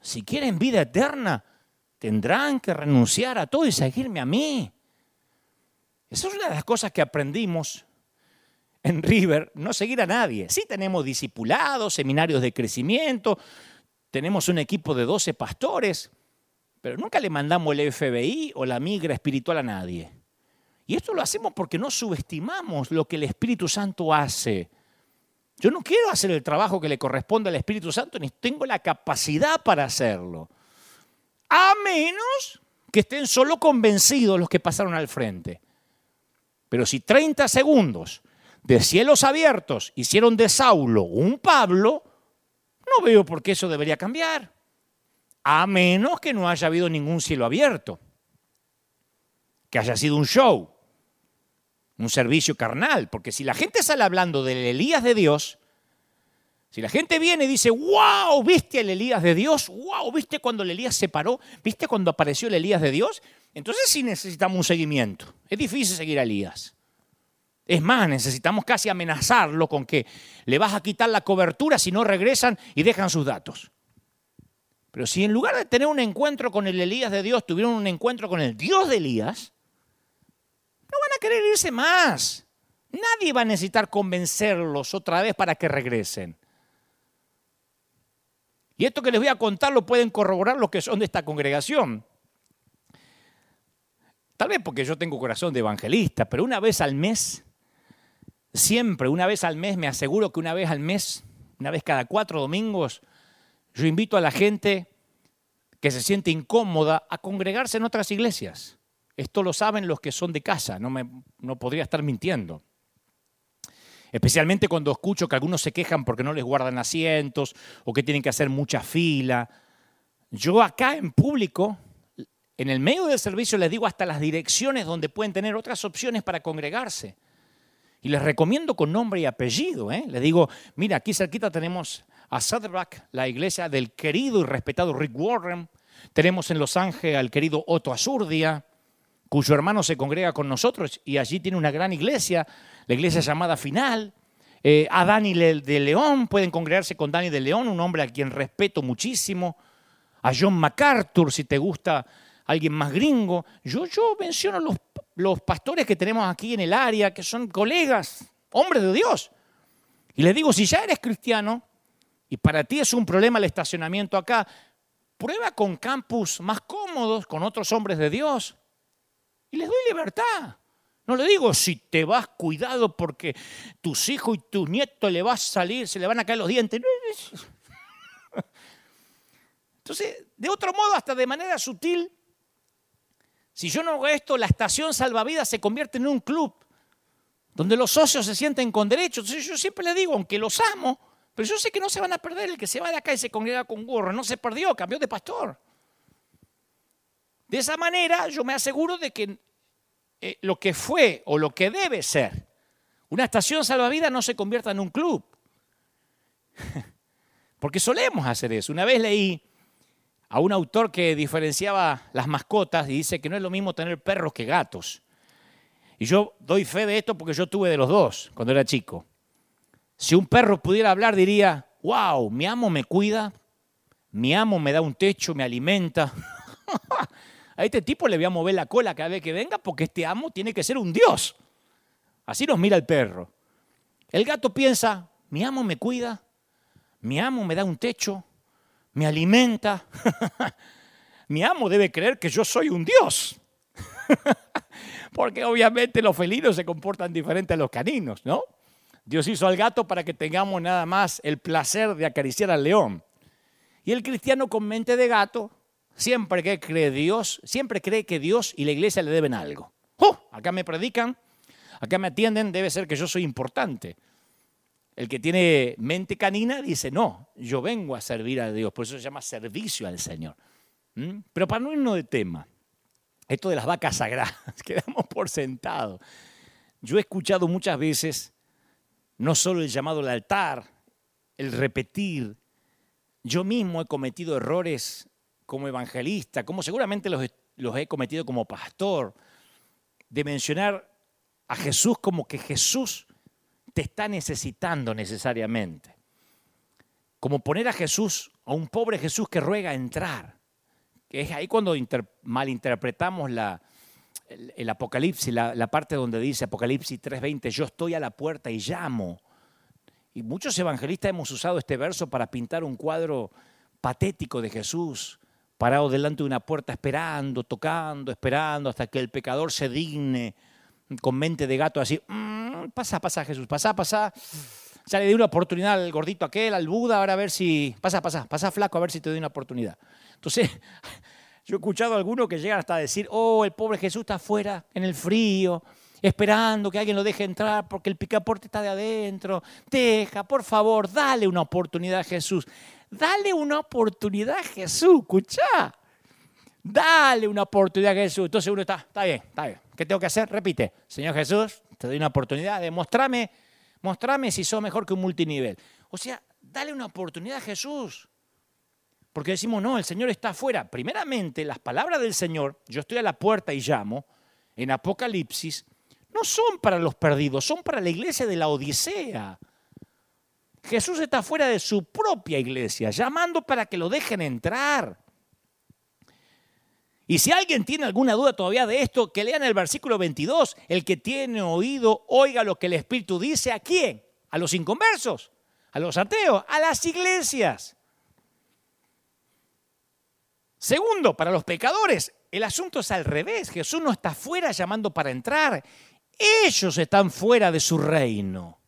si quieren vida eterna, tendrán que renunciar a todo y seguirme a mí. Esa es una de las cosas que aprendimos en River, no seguir a nadie. Sí tenemos discipulados, seminarios de crecimiento, tenemos un equipo de 12 pastores, pero nunca le mandamos el FBI o la migra espiritual a nadie. Y esto lo hacemos porque no subestimamos lo que el Espíritu Santo hace. Yo no quiero hacer el trabajo que le corresponde al Espíritu Santo, ni tengo la capacidad para hacerlo. A menos que estén solo convencidos los que pasaron al frente. Pero si 30 segundos de cielos abiertos hicieron de Saulo un Pablo, no veo por qué eso debería cambiar. A menos que no haya habido ningún cielo abierto. Que haya sido un show, un servicio carnal. Porque si la gente sale hablando del Elías de Dios, si la gente viene y dice, wow, ¿viste el Elías de Dios? Wow, ¿viste cuando el Elías se paró? ¿Viste cuando apareció el Elías de Dios? Entonces sí necesitamos un seguimiento. Es difícil seguir a Elías. Es más, necesitamos casi amenazarlo con que le vas a quitar la cobertura si no regresan y dejan sus datos. Pero si en lugar de tener un encuentro con el Elías de Dios, tuvieron un encuentro con el Dios de Elías, no van a querer irse más. Nadie va a necesitar convencerlos otra vez para que regresen. Y esto que les voy a contar lo pueden corroborar los que son de esta congregación. Tal vez porque yo tengo corazón de evangelista, pero una vez al mes, siempre, una vez al mes, me aseguro que una vez al mes, una vez cada cuatro domingos, yo invito a la gente que se siente incómoda a congregarse en otras iglesias. Esto lo saben los que son de casa, no, me, no podría estar mintiendo. Especialmente cuando escucho que algunos se quejan porque no les guardan asientos o que tienen que hacer mucha fila. Yo acá en público, en el medio del servicio, les digo hasta las direcciones donde pueden tener otras opciones para congregarse. Y les recomiendo con nombre y apellido. ¿eh? Les digo, mira, aquí cerquita tenemos a Saddleback, la iglesia del querido y respetado Rick Warren. Tenemos en Los Ángeles al querido Otto Azurdia, cuyo hermano se congrega con nosotros y allí tiene una gran iglesia, la iglesia llamada Final. Eh, a Dani de León, pueden congregarse con Dani de León, un hombre a quien respeto muchísimo. A John MacArthur, si te gusta alguien más gringo. Yo, yo menciono los, los pastores que tenemos aquí en el área, que son colegas, hombres de Dios. Y les digo, si ya eres cristiano, y para ti es un problema el estacionamiento acá, prueba con campus más cómodos, con otros hombres de Dios. Y les doy libertad. No le digo si te vas cuidado porque tus hijos y tus nietos le vas a salir, se le van a caer los dientes. Entonces, de otro modo, hasta de manera sutil, si yo no hago esto, la estación salvavidas se convierte en un club donde los socios se sienten con derechos. Entonces, yo siempre le digo, aunque los amo, pero yo sé que no se van a perder. El que se va de acá y se congrega con gorro no se perdió, cambió de pastor. De esa manera yo me aseguro de que eh, lo que fue o lo que debe ser una estación salvavidas no se convierta en un club. Porque solemos hacer eso. Una vez leí a un autor que diferenciaba las mascotas y dice que no es lo mismo tener perros que gatos. Y yo doy fe de esto porque yo tuve de los dos cuando era chico. Si un perro pudiera hablar, diría, wow, mi amo me cuida, mi amo me da un techo, me alimenta. a este tipo le voy a mover la cola cada vez que venga porque este amo tiene que ser un dios. Así nos mira el perro. El gato piensa, mi amo me cuida, mi amo me da un techo, me alimenta. mi amo debe creer que yo soy un dios. porque obviamente los felinos se comportan diferente a los caninos, ¿no? Dios hizo al gato para que tengamos nada más el placer de acariciar al león. Y el cristiano con mente de gato siempre que cree Dios, siempre cree que Dios y la iglesia le deben algo. ¡Oh! Acá me predican, acá me atienden, debe ser que yo soy importante. El que tiene mente canina dice, no, yo vengo a servir a Dios, por eso se llama servicio al Señor. ¿Mm? Pero para no irnos de tema, esto de las vacas sagradas, quedamos por sentado. Yo he escuchado muchas veces no solo el llamado al altar, el repetir. Yo mismo he cometido errores como evangelista, como seguramente los, los he cometido como pastor, de mencionar a Jesús como que Jesús te está necesitando necesariamente. Como poner a Jesús, a un pobre Jesús que ruega entrar. Que es ahí cuando malinterpretamos la, el, Apocalipsis, la, parte donde dice Apocalipsis 3:20, yo estoy a la puerta y llamo. Y muchos evangelistas hemos usado este verso para pintar un cuadro patético de Jesús, parado delante de una puerta esperando, tocando, esperando hasta que el pecador se digne con mente de gato así, mm, pasa, pasa Jesús, pasa, pasa. Ya le di una oportunidad al gordito aquel, al Buda, ahora a ver si, pasa, pasa, pasa flaco, a ver si te doy una oportunidad. Entonces, Yo he escuchado a algunos que llegan hasta a decir, oh, el pobre Jesús está afuera en el frío, esperando que alguien lo deje entrar porque el picaporte está de adentro. Deja, por favor, dale una oportunidad a Jesús. Dale una oportunidad a Jesús, escucha. Dale una oportunidad a Jesús. Entonces uno está, está bien, está bien. ¿Qué tengo que hacer? Repite, Señor Jesús, te doy una oportunidad de mostrarme, mostrame si sos mejor que un multinivel. O sea, dale una oportunidad a Jesús. Porque decimos, no, el Señor está afuera. Primeramente, las palabras del Señor, yo estoy a la puerta y llamo, en Apocalipsis, no son para los perdidos, son para la iglesia de la Odisea. Jesús está fuera de su propia iglesia, llamando para que lo dejen entrar. Y si alguien tiene alguna duda todavía de esto, que lean el versículo 22. El que tiene oído, oiga lo que el Espíritu dice. ¿A quién? A los inconversos, a los ateos, a las iglesias. Segundo, para los pecadores, el asunto es al revés. Jesús no está fuera llamando para entrar. Ellos están fuera de su reino.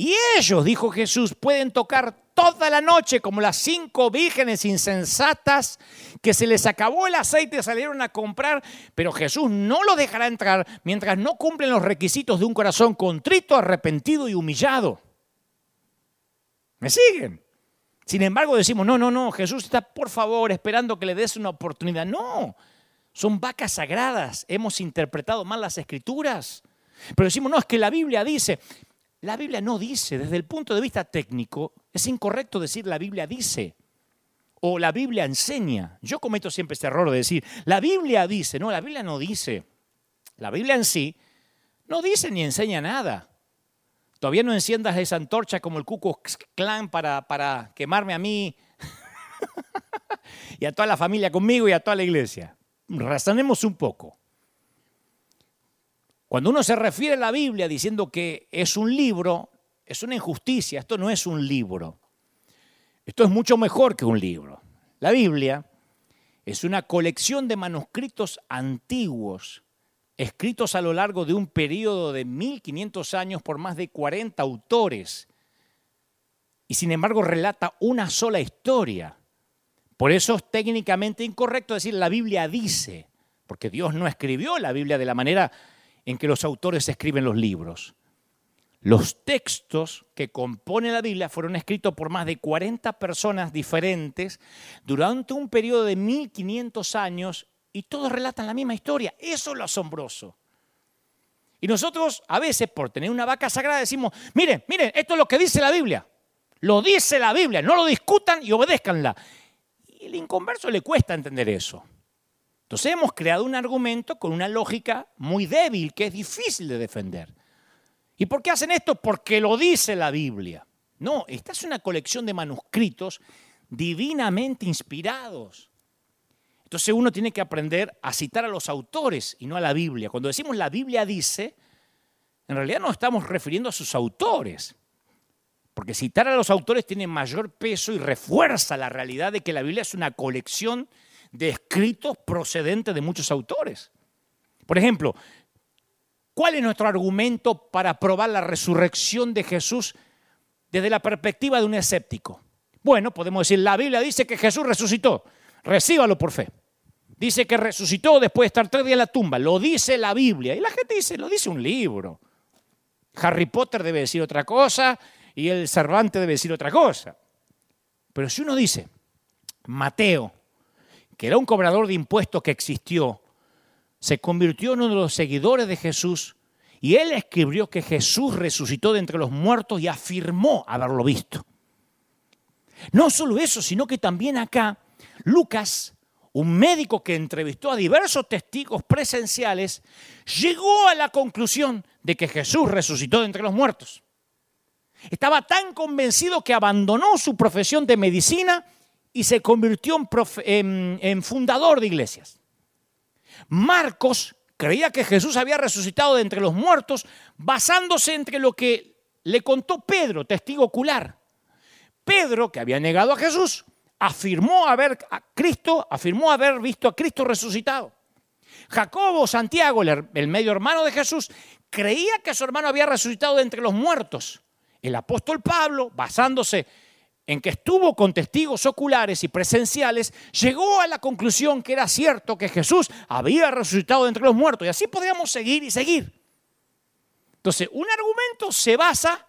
Y ellos, dijo Jesús, pueden tocar toda la noche como las cinco vírgenes insensatas que se les acabó el aceite y salieron a comprar, pero Jesús no los dejará entrar mientras no cumplen los requisitos de un corazón contrito, arrepentido y humillado. ¿Me siguen? Sin embargo, decimos, no, no, no, Jesús está por favor esperando que le des una oportunidad. No, son vacas sagradas. Hemos interpretado mal las escrituras. Pero decimos, no, es que la Biblia dice, la Biblia no dice, desde el punto de vista técnico, es incorrecto decir la Biblia dice o la Biblia enseña. Yo cometo siempre este error de decir, la Biblia dice, no, la Biblia no dice. La Biblia en sí no dice ni enseña nada. Todavía no enciendas esa antorcha como el Cuco Clan para, para quemarme a mí y a toda la familia conmigo y a toda la iglesia. Razonemos un poco. Cuando uno se refiere a la Biblia diciendo que es un libro, es una injusticia. Esto no es un libro. Esto es mucho mejor que un libro. La Biblia es una colección de manuscritos antiguos escritos a lo largo de un periodo de 1500 años por más de 40 autores, y sin embargo relata una sola historia. Por eso es técnicamente incorrecto decir la Biblia dice, porque Dios no escribió la Biblia de la manera en que los autores escriben los libros. Los textos que componen la Biblia fueron escritos por más de 40 personas diferentes durante un periodo de 1500 años y todos relatan la misma historia. Eso es lo asombroso. Y nosotros a veces por tener una vaca sagrada decimos, miren, miren, esto es lo que dice la Biblia. Lo dice la Biblia, no lo discutan y obedézcanla. Y el inconverso le cuesta entender eso. Entonces hemos creado un argumento con una lógica muy débil que es difícil de defender. ¿Y por qué hacen esto? Porque lo dice la Biblia. No, esta es una colección de manuscritos divinamente inspirados entonces uno tiene que aprender a citar a los autores y no a la Biblia. Cuando decimos la Biblia dice, en realidad no estamos refiriendo a sus autores. Porque citar a los autores tiene mayor peso y refuerza la realidad de que la Biblia es una colección escritos procedentes de muchos autores. Por ejemplo, ¿cuál es nuestro argumento para probar la resurrección de Jesús desde la perspectiva de un escéptico? Bueno, podemos decir, la Biblia dice que Jesús resucitó. Recíbalo por fe. Dice que resucitó después de estar tres días en la tumba. Lo dice la Biblia. Y la gente dice, lo dice un libro. Harry Potter debe decir otra cosa y el Cervante debe decir otra cosa. Pero si uno dice, Mateo, que era un cobrador de impuestos que existió, se convirtió en uno de los seguidores de Jesús y él escribió que Jesús resucitó de entre los muertos y afirmó haberlo visto. No solo eso, sino que también acá Lucas un médico que entrevistó a diversos testigos presenciales, llegó a la conclusión de que Jesús resucitó de entre los muertos. Estaba tan convencido que abandonó su profesión de medicina y se convirtió en, fundador de iglesias. Marcos creía que Jesús había resucitado de entre los muertos basándose entre lo que le contó Pedro, testigo ocular. Pedro, que había negado a Jesús, afirmó haber a Cristo, afirmó haber visto a Cristo resucitado. Jacobo, Santiago, el medio hermano de Jesús, creía que su hermano había resucitado de entre los muertos. El apóstol Pablo, basándose en que estuvo con testigos oculares y presenciales, llegó a la conclusión que era cierto que Jesús había resucitado de entre los muertos. Y así podríamos seguir y seguir. Entonces, un argumento se basa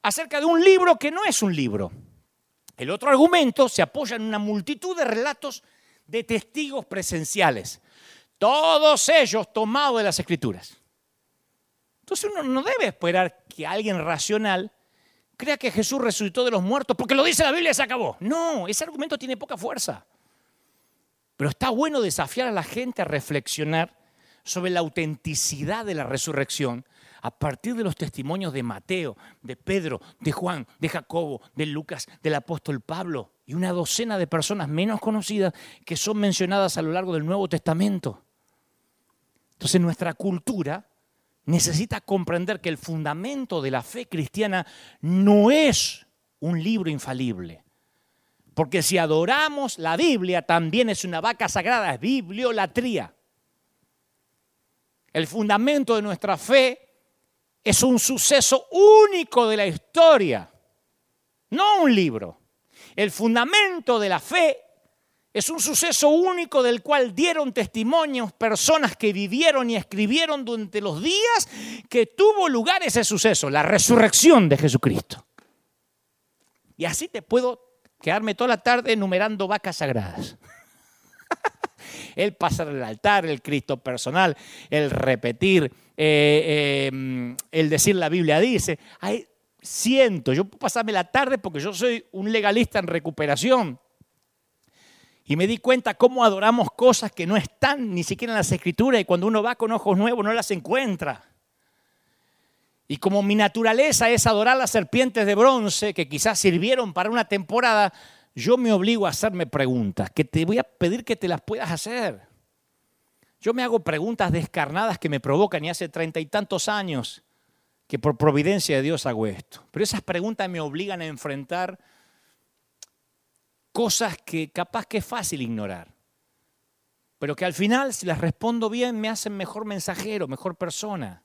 acerca de un libro que no es un libro. El otro argumento se apoya en una multitud de relatos de testigos presenciales, todos ellos tomados de las escrituras. Entonces uno no debe esperar que alguien racional crea que Jesús resucitó de los muertos porque lo dice la Biblia se acabó. No, ese argumento tiene poca fuerza. Pero está bueno desafiar a la gente a reflexionar sobre la autenticidad de la resurrección a partir de los testimonios de Mateo, de Pedro, de Juan, de Jacobo, de Lucas, del apóstol Pablo y una docena de personas menos conocidas que son mencionadas a lo largo del Nuevo Testamento. Entonces nuestra cultura necesita comprender que el fundamento de la fe cristiana no es un libro infalible. Porque si adoramos la Biblia, también es una vaca sagrada, es bibliolatría. El fundamento de nuestra fe es un suceso único de la historia, no un libro. El fundamento de la fe es un suceso único del cual dieron testimonios personas que vivieron y escribieron durante los días que tuvo lugar ese suceso, la resurrección de Jesucristo. Y así te puedo quedarme toda la tarde enumerando vacas sagradas. el pasar al altar, el Cristo personal, el repetir, eh, eh, el decir la Biblia dice. Hay cientos, yo puedo pasarme la tarde porque yo soy un legalista en recuperación y me di cuenta cómo adoramos cosas que no están ni siquiera en las escrituras y cuando uno va con ojos nuevos no las encuentra. Y como mi naturaleza es adorar las serpientes de bronce que quizás sirvieron para una temporada, yo me obligo a hacerme preguntas que te voy a pedir que te las puedas hacer. Yo me hago preguntas descarnadas que me provocan y hace treinta y tantos años que por providencia de Dios hago esto. Pero esas preguntas me obligan a enfrentar cosas que capaz que es fácil ignorar, pero que al final, si las respondo bien, me hacen mejor mensajero, mejor persona.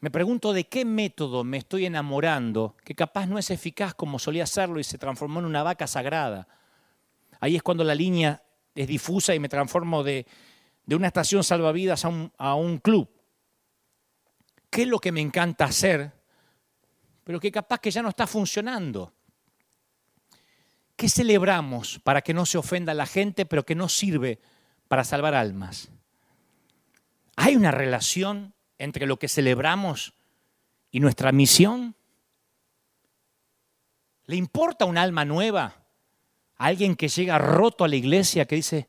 Me pregunto de qué método me estoy enamorando, que capaz no es eficaz como solía serlo y se transformó en una vaca sagrada. Ahí es cuando la línea es difusa y me transformo de, una estación salvavidas a un, a un club. ¿Qué es lo que me encanta hacer? Pero que capaz que ya no está funcionando. ¿Qué celebramos para que no se ofenda la gente, pero que no sirve para salvar almas? ¿Hay una relación entre lo que celebramos y nuestra misión? ¿Le importa un alma nueva? alguien que llega roto a la iglesia, que dice,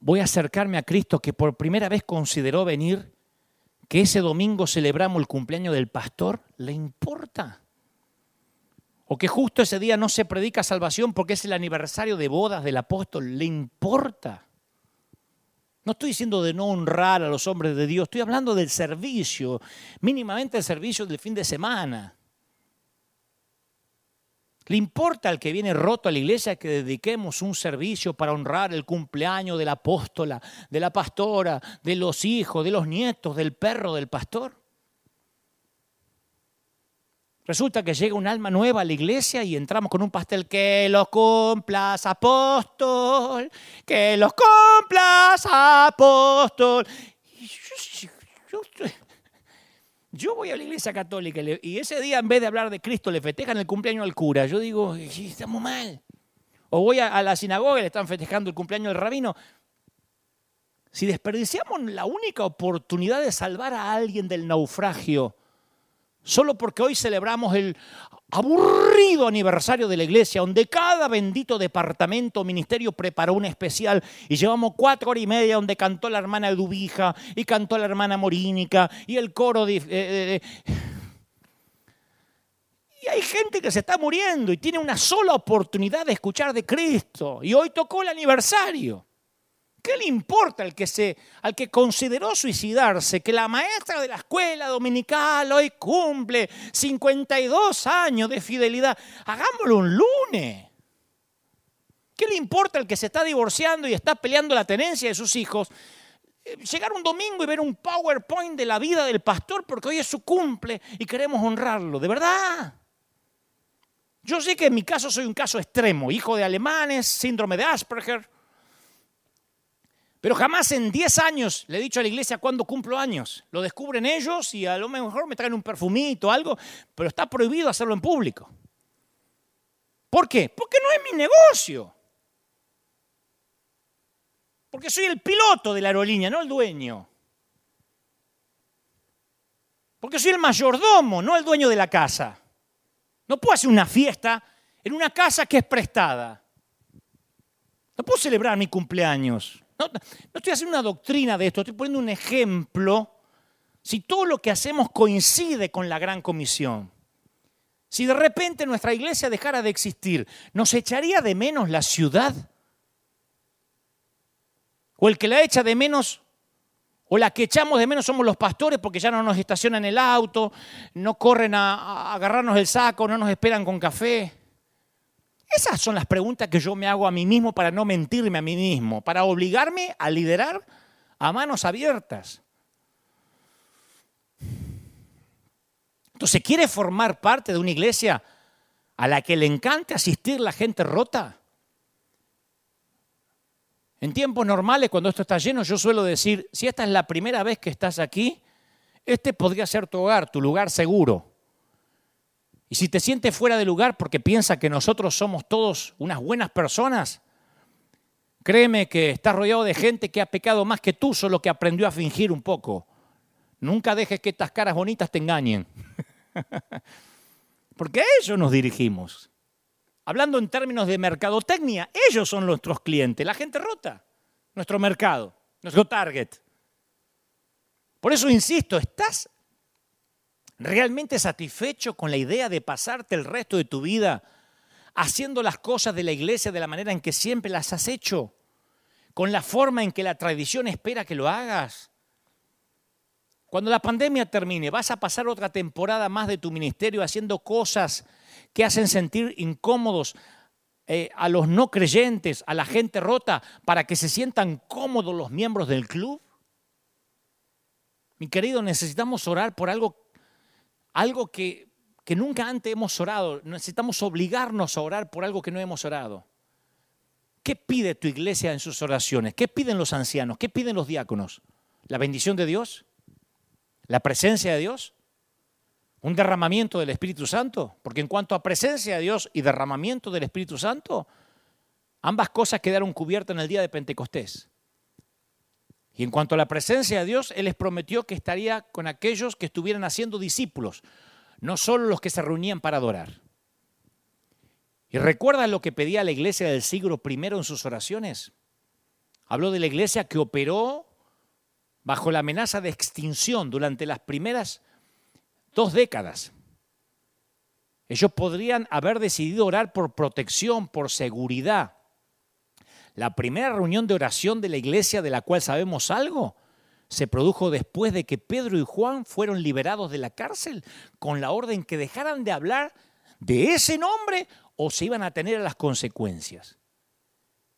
voy a acercarme a Cristo, que por primera vez consideró venir, que ese domingo celebramos el cumpleaños del pastor, ¿le importa? O que justo ese día no se predica salvación porque es el aniversario de bodas del apóstol, le importa. No estoy diciendo de no honrar a los hombres de Dios, estoy hablando del servicio, mínimamente el servicio del fin de semana. ¿Le importa al que viene roto a la iglesia que dediquemos un servicio para honrar el cumpleaños de la apóstola, de la pastora, de los hijos, de los nietos, del perro del pastor? Resulta que llega un alma nueva a la iglesia y entramos con un pastel. Que los cumplas, apóstol. Que los cumplas, apóstol. yo, voy a la iglesia católica y ese día en vez de hablar de Cristo le festejan el cumpleaños al cura. Yo digo, estamos mal. O voy a, a la sinagoga y le están festejando el cumpleaños del rabino. Si desperdiciamos la única oportunidad de salvar a alguien del naufragio, Solo porque hoy celebramos el aburrido aniversario de la iglesia, donde cada bendito departamento o ministerio preparó un especial y llevamos cuatro horas y media donde cantó la hermana Edubija y cantó la hermana Morínica y el coro de... Eh, y hay gente que se está muriendo y tiene una sola oportunidad de escuchar de Cristo. Y hoy tocó el aniversario. ¿Qué le importa al que, se, al que consideró suicidarse que la maestra de la escuela dominical hoy cumple 52 años de fidelidad? Hagámoslo un lunes. ¿Qué le importa al que se está divorciando y está peleando la tenencia de sus hijos? Eh, llegar un domingo y ver un PowerPoint de la vida del pastor porque hoy es su cumple y queremos honrarlo, de verdad. Yo sé que en mi caso soy un caso extremo, hijo de alemanes, síndrome de Asperger, pero jamás en 10 años le he dicho a la iglesia cuándo cumplo años. Lo descubren ellos y a lo mejor me traen un perfumito o algo, pero está prohibido hacerlo en público. ¿Por qué? Porque no es mi negocio. Porque soy el piloto de la aerolínea, no el dueño. Porque soy el mayordomo, no el dueño de la casa. No puedo hacer una fiesta en una casa que es prestada. No puedo celebrar mi cumpleaños. No, estoy haciendo una doctrina de esto, estoy poniendo un ejemplo. Si todo lo que hacemos coincide con la gran comisión, si de repente nuestra iglesia dejara de existir, ¿nos echaría de menos la ciudad? ¿O el que la echa de menos, o la que echamos de menos somos los pastores porque ya no nos estacionan el auto, no corren a, a agarrarnos el saco, no nos esperan con café? Esas son las preguntas que yo me hago a mí mismo para no mentirme a mí mismo, para obligarme a liderar a manos abiertas. Entonces, ¿quiere formar parte de una iglesia a la que le encante asistir la gente rota? En tiempos normales, cuando esto está lleno, yo suelo decir, si esta es la primera vez que estás aquí, este podría ser tu hogar, tu lugar seguro. Y si te sientes fuera de lugar porque piensas que nosotros somos todos unas buenas personas, créeme que estás rodeado de gente que ha pecado más que tú, solo que aprendió a fingir un poco. Nunca dejes que estas caras bonitas te engañen. porque a ellos nos dirigimos. Hablando en términos de mercadotecnia, ellos son nuestros clientes, la gente rota, nuestro mercado, nuestro target. Por eso insisto, ¿estás realmente satisfecho con la idea de pasarte el resto de tu vida haciendo las cosas de la iglesia de la manera en que siempre las has hecho? ¿Con la forma en que la tradición espera que lo hagas? Cuando la pandemia termine, vas a pasar otra temporada más de tu ministerio haciendo cosas que hacen sentir incómodos eh, a los no creyentes, a la gente rota, para que se sientan cómodos los miembros del club. Mi querido, necesitamos orar por algo algo que, nunca antes hemos orado. Necesitamos obligarnos a orar por algo que no hemos orado. ¿Qué pide tu iglesia en sus oraciones? ¿Qué piden los ancianos? ¿Qué piden los diáconos? ¿La bendición de Dios? ¿La presencia de Dios? ¿Un derramamiento del Espíritu Santo? Porque en cuanto a presencia de Dios y derramamiento del Espíritu Santo, ambas cosas quedaron cubiertas en el día de Pentecostés. Y en cuanto a la presencia de Dios, Él les prometió que estaría con aquellos que estuvieran haciendo discípulos, no solo los que se reunían para adorar. ¿Y recuerdan lo que pedía la iglesia del siglo I en sus oraciones? Habló de la iglesia que operó bajo la amenaza de extinción durante las primeras dos décadas. Ellos podrían haber decidido orar por protección, por seguridad, la primera reunión de oración de la iglesia de la cual sabemos algo se produjo después de que Pedro y Juan fueron liberados de la cárcel con la orden que dejaran de hablar de ese nombre o se iban a tener las consecuencias.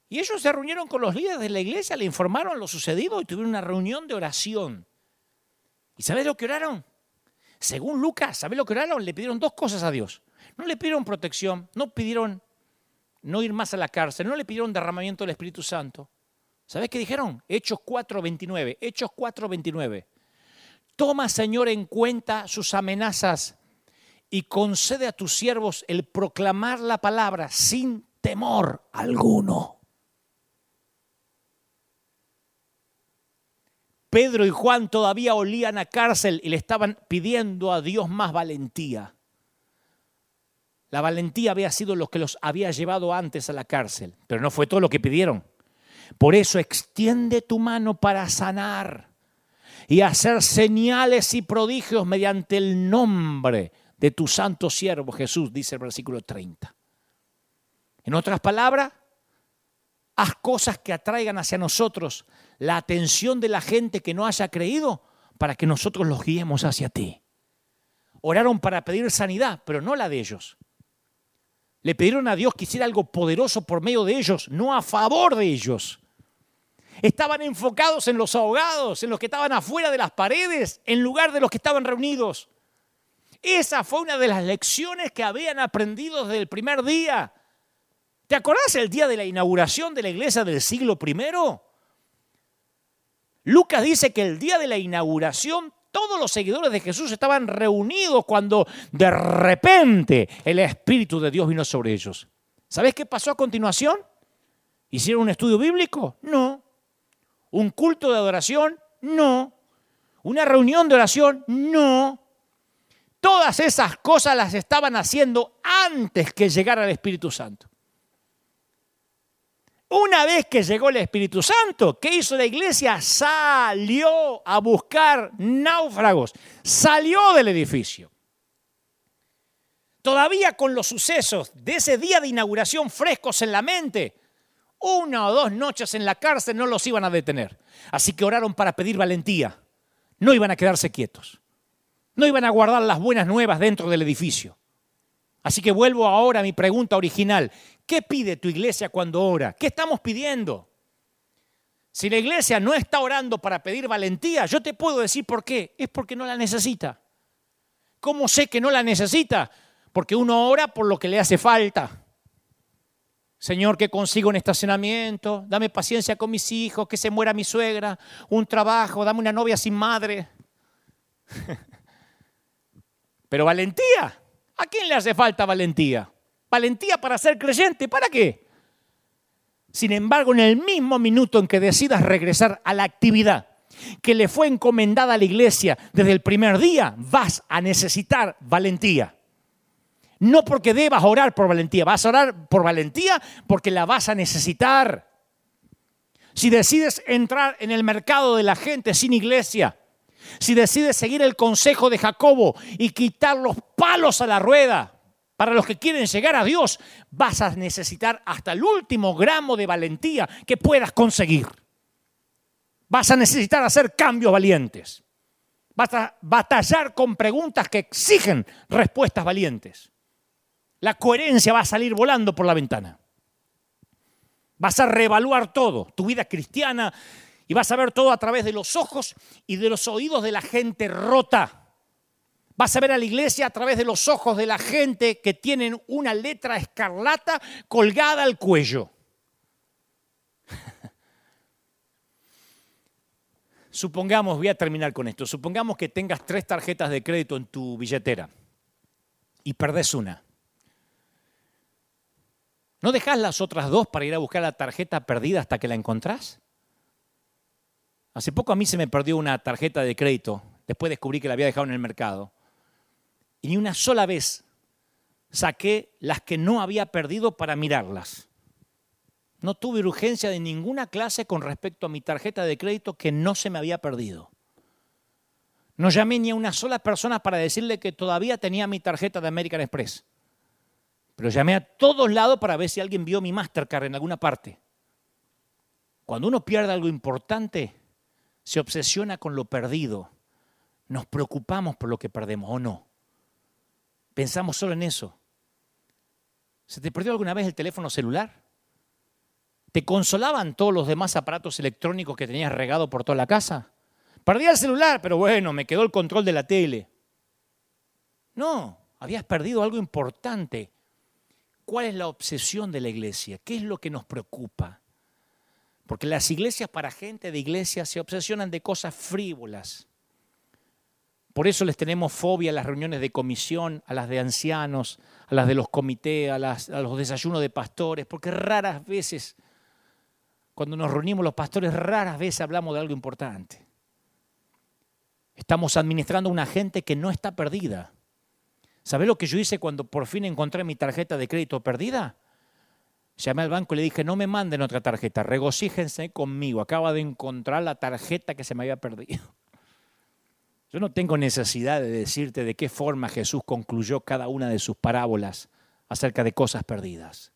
Y ellos se reunieron con los líderes de la iglesia, le informaron lo sucedido y tuvieron una reunión de oración. ¿Y sabes lo que oraron? Según Lucas, ¿sabes lo que oraron? Le pidieron dos cosas a Dios. No le pidieron protección, no pidieron no ir más a la cárcel, no le pidieron derramamiento del Espíritu Santo. ¿Sabes qué dijeron? Hechos 4:29, Hechos 4:29. Toma, Señor, en cuenta sus amenazas y concede a tus siervos el proclamar la palabra sin temor alguno. Pedro y Juan todavía olían a cárcel y le estaban pidiendo a Dios más valentía. La valentía había sido lo que los había llevado antes a la cárcel, pero no fue todo lo que pidieron. Por eso extiende tu mano para sanar y hacer señales y prodigios mediante el nombre de tu santo siervo Jesús, dice el versículo 30. En otras palabras, haz cosas que atraigan hacia nosotros la atención de la gente que no haya creído para que nosotros los guiemos hacia ti. Oraron para pedir sanidad, pero no la de ellos. Le pidieron a Dios que hiciera algo poderoso por medio de ellos, no a favor de ellos. Estaban enfocados en los ahogados, en los que estaban afuera de las paredes, en lugar de los que estaban reunidos. Esa fue una de las lecciones que habían aprendido desde el primer día. ¿Te acordás el día de la inauguración de la iglesia del siglo I? Lucas dice que el día de la inauguración todos los seguidores de Jesús estaban reunidos cuando de repente el Espíritu de Dios vino sobre ellos. ¿Sabes qué pasó a continuación? ¿Hicieron un estudio bíblico? No. ¿Un culto de adoración? No. ¿Una reunión de oración? No. Todas esas cosas las estaban haciendo antes que llegara el Espíritu Santo. Una vez que llegó el Espíritu Santo, ¿qué hizo la iglesia? Salió a buscar náufragos, salió del edificio. Todavía con los sucesos de ese día de inauguración frescos en la mente, una o dos noches en la cárcel no los iban a detener. Así que oraron para pedir valentía. No iban a quedarse quietos. No iban a guardar las buenas nuevas dentro del edificio. Así que vuelvo ahora a mi pregunta original. ¿Qué pide tu iglesia cuando ora? ¿Qué estamos pidiendo? Si la iglesia no está orando para pedir valentía, yo te puedo decir por qué. Es porque no la necesita. ¿Cómo sé que no la necesita? Porque uno ora por lo que le hace falta. Señor, que consiga un estacionamiento, dame paciencia con mis hijos, que se muera mi suegra, un trabajo, dame una novia sin madre. Pero valentía, ¿a quién le hace falta valentía? Valentía para ser creyente. ¿Para qué? Sin embargo, en el mismo minuto en que decidas regresar a la actividad que le fue encomendada a la iglesia desde el primer día, vas a necesitar valentía. No porque debas orar por valentía, vas a orar por valentía porque la vas a necesitar. Si decides entrar en el mercado de la gente sin iglesia, si decides seguir el consejo de Jacobo y quitar los palos a la rueda, para los que quieren llegar a Dios, vas a necesitar hasta el último gramo de valentía que puedas conseguir. Vas a necesitar hacer cambios valientes. Vas a batallar con preguntas que exigen respuestas valientes. La coherencia va a salir volando por la ventana. Vas a reevaluar todo, tu vida cristiana, y vas a ver todo a través de los ojos y de los oídos de la gente rota Vas a ver a la iglesia a través de los ojos de la gente que tienen una letra escarlata colgada al cuello. Supongamos, voy a terminar con esto, supongamos que tengas tres tarjetas de crédito en tu billetera y perdés una. ¿No dejas las otras dos para ir a buscar la tarjeta perdida hasta que la encontrás? Hace poco a mí se me perdió una tarjeta de crédito, después descubrí que la había dejado en el mercado. Y ni una sola vez saqué las que no había perdido para mirarlas. No tuve urgencia de ninguna clase con respecto a mi tarjeta de crédito que no se me había perdido. No llamé ni a una sola persona para decirle que todavía tenía mi tarjeta de American Express. Pero llamé a todos lados para ver si alguien vio mi Mastercard en alguna parte. Cuando uno pierde algo importante, se obsesiona con lo perdido. Nos preocupamos por lo que perdemos o no. Pensamos solo en eso. ¿Se te perdió alguna vez el teléfono celular? ¿Te consolaban todos los demás aparatos electrónicos que tenías regado por toda la casa? Perdí el celular, pero bueno, me quedó el control de la tele. No, habías perdido algo importante. ¿Cuál es la obsesión de la iglesia? ¿Qué es lo que nos preocupa? Porque las iglesias para gente de iglesia se obsesionan de cosas frívolas. Por eso les tenemos fobia a las reuniones de comisión, a las de ancianos, a las de los comités, a, los desayunos de pastores, porque raras veces, cuando nos reunimos los pastores, raras veces hablamos de algo importante. Estamos administrando a una gente que no está perdida. ¿Sabes lo que yo hice cuando por fin encontré mi tarjeta de crédito perdida? Llamé al banco y le dije, no me manden otra tarjeta, regocíjense conmigo, acaba de encontrar la tarjeta que se me había perdido. Yo no tengo necesidad de decirte de qué forma Jesús concluyó cada una de sus parábolas acerca de cosas perdidas.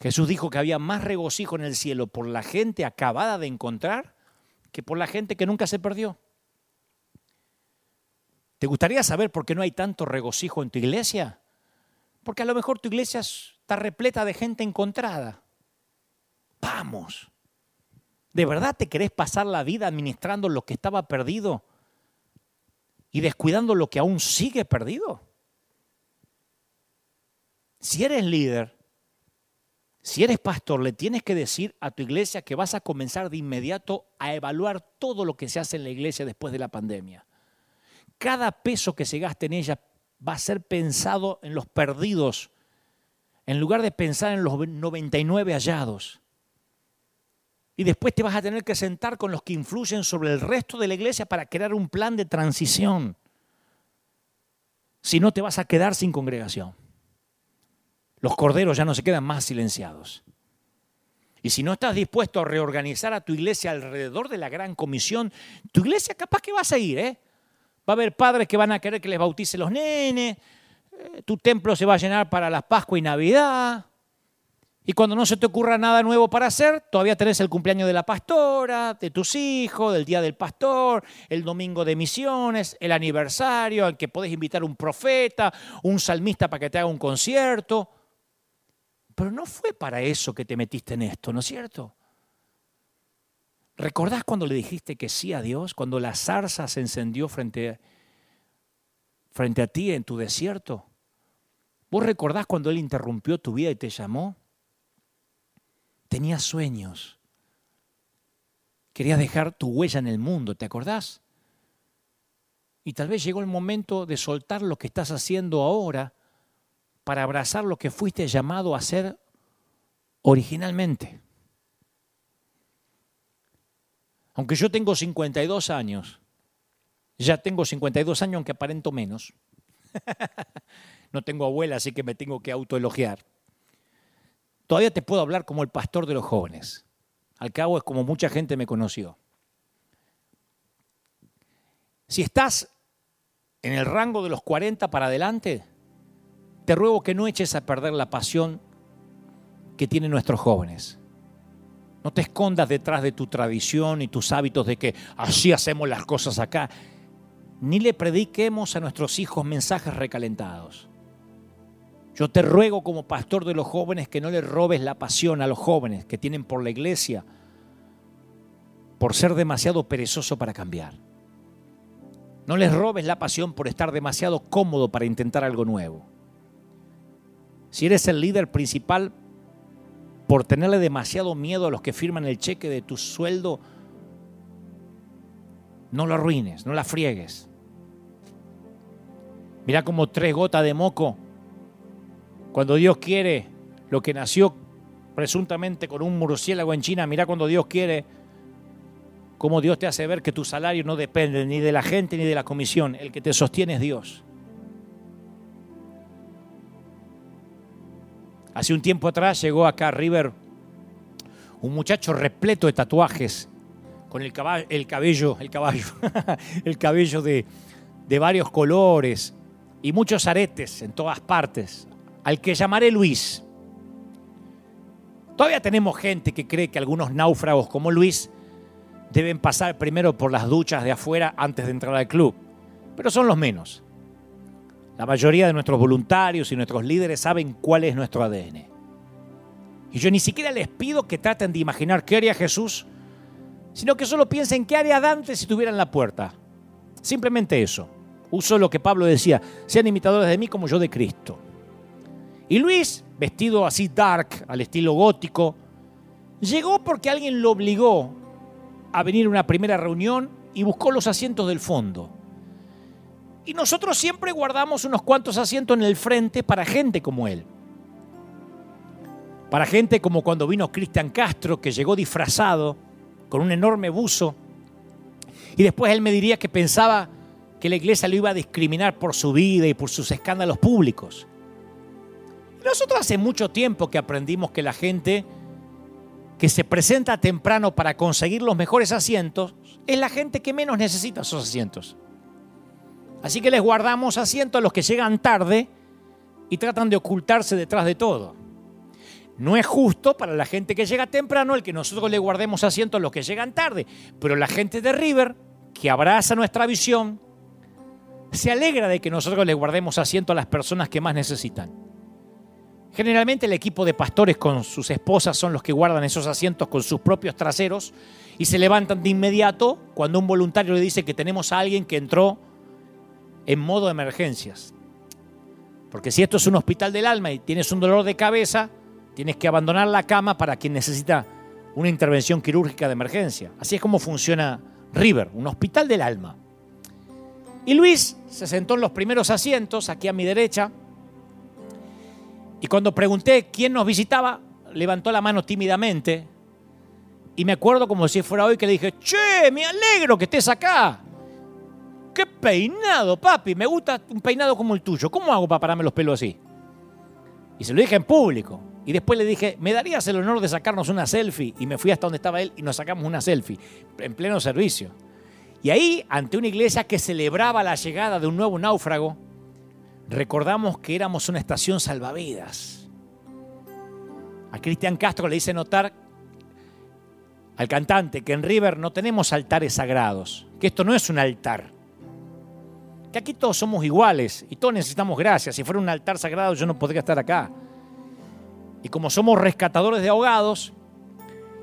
Jesús dijo que había más regocijo en el cielo por la gente acabada de encontrar que por la gente que nunca se perdió. ¿Te gustaría saber por qué no hay tanto regocijo en tu iglesia? Porque a lo mejor tu iglesia está repleta de gente encontrada. Vamos. ¿De verdad te querés pasar la vida administrando lo que estaba perdido? Y descuidando lo que aún sigue perdido? Si eres líder, si eres pastor, le tienes que decir a tu iglesia que vas a comenzar de inmediato a evaluar todo lo que se hace en la iglesia después de la pandemia. Cada peso que se gaste en ella va a ser pensado en los perdidos, en lugar de pensar en los 99 hallados. Y después te vas a tener que sentar con los que influyen sobre el resto de la iglesia para crear un plan de transición. Si no, te vas a quedar sin congregación los corderos ya no se quedan más silenciados. Y si no estás dispuesto a reorganizar a tu iglesia alrededor de la gran comisión, tu iglesia capaz que va a seguir, ¿eh? Va a haber padres que van a querer que les bautice los nenes, eh, tu templo se va a llenar para la Pascua y Navidad. Y cuando no se te ocurra nada nuevo para hacer, todavía tenés el cumpleaños de la pastora, de tus hijos, del día del pastor, el domingo de misiones, el aniversario, al que podés invitar un profeta, un salmista para que te haga un concierto. Pero no fue para eso que te metiste en esto, ¿no es cierto? ¿Recordás cuando le dijiste que sí a Dios? Cuando la zarza se encendió frente, frente a ti en tu desierto. ¿Vos recordás cuando Él interrumpió tu vida y te llamó? Tenías sueños. Querías dejar tu huella en el mundo, ¿te acordás? Y tal vez llegó el momento de soltar lo que estás haciendo ahora para abrazar lo que fuiste llamado a hacer originalmente. Aunque yo tengo 52 años, ya tengo 52 años aunque aparento menos. no tengo abuela, así que me tengo que autoelogiar. Todavía te puedo hablar como el pastor de los jóvenes. Al cabo es como mucha gente me conoció. Si estás en el rango de los 40 para adelante, te ruego que no eches a perder la pasión que tienen nuestros jóvenes. No te escondas detrás de tu tradición y tus hábitos de que así hacemos las cosas acá. Ni le prediquemos a nuestros hijos mensajes recalentados. Yo te ruego como pastor de los jóvenes que no le robes la pasión a los jóvenes que tienen por la iglesia por ser demasiado perezoso para cambiar. No les robes la pasión por estar demasiado cómodo para intentar algo nuevo si eres el líder principal, por tenerle demasiado miedo a los que firman el cheque de tu sueldo, no lo arruines, no la friegues. Mira como tres gotas de moco, cuando Dios quiere, lo que nació presuntamente con un murciélago en China, mira cuando Dios quiere, cómo Dios te hace ver que tu salario no depende ni de la gente ni de la comisión, el que te sostiene es Dios. Hace un tiempo atrás llegó acá a River un muchacho repleto de tatuajes, con el, caballo, el cabello, el caballo, el cabello de, de varios colores y muchos aretes en todas partes, al que llamaré Luis. Todavía tenemos gente que cree que algunos náufragos como Luis deben pasar primero por las duchas de afuera antes de entrar al club, pero son los menos. La mayoría de nuestros voluntarios y nuestros líderes saben cuál es nuestro ADN. Y yo ni siquiera les pido que traten de imaginar qué haría Jesús, sino que solo piensen qué haría Dante si estuviera en la puerta. Simplemente eso. Uso lo que Pablo decía, sean imitadores de mí como yo de Cristo. Y Luis, vestido así dark, al estilo gótico, llegó porque alguien lo obligó a venir a una primera reunión y buscó los asientos del fondo. Y nosotros siempre guardamos unos cuantos asientos en el frente para gente como él. Para gente como cuando vino Cristian Castro, que llegó disfrazado con un enorme buzo. Y después él me diría que pensaba que la iglesia lo iba a discriminar por su vida y por sus escándalos públicos. Nosotros hace mucho tiempo que aprendimos que la gente que se presenta temprano para conseguir los mejores asientos es la gente que menos necesita esos asientos. Así que les guardamos asiento a los que llegan tarde y tratan de ocultarse detrás de todo. No es justo para la gente que llega temprano el que nosotros le guardemos asiento a los que llegan tarde, pero la gente de River, que abraza nuestra visión, se alegra de que nosotros le guardemos asiento a las personas que más necesitan. Generalmente el equipo de pastores con sus esposas son los que guardan esos asientos con sus propios traseros y se levantan de inmediato cuando un voluntario le dice que tenemos a alguien que entró en modo de emergencias. Porque si esto es un hospital del alma y tienes un dolor de cabeza, tienes que abandonar la cama para quien necesita una intervención quirúrgica de emergencia. Así es como funciona River, un hospital del alma. Y Luis se sentó en los primeros asientos, aquí a mi derecha, y cuando pregunté quién nos visitaba, levantó la mano tímidamente, y me acuerdo como si fuera hoy que le dije, che, me alegro que estés acá. ¡Qué peinado, papi! Me gusta un peinado como el tuyo. ¿Cómo hago para pararme los pelos así? Y se lo dije en público. Y después le dije, ¿me darías el honor de sacarnos una selfie? Y me fui hasta donde estaba él y nos sacamos una selfie, en pleno servicio. Y ahí, ante una iglesia que celebraba la llegada de un nuevo náufrago, recordamos que éramos una estación salvavidas. A Cristian Castro le hice notar al cantante que en River no tenemos altares sagrados, que esto no es un altar, que aquí todos somos iguales y todos necesitamos gracias. Si fuera un altar sagrado yo no podría estar acá. Y como somos rescatadores de ahogados,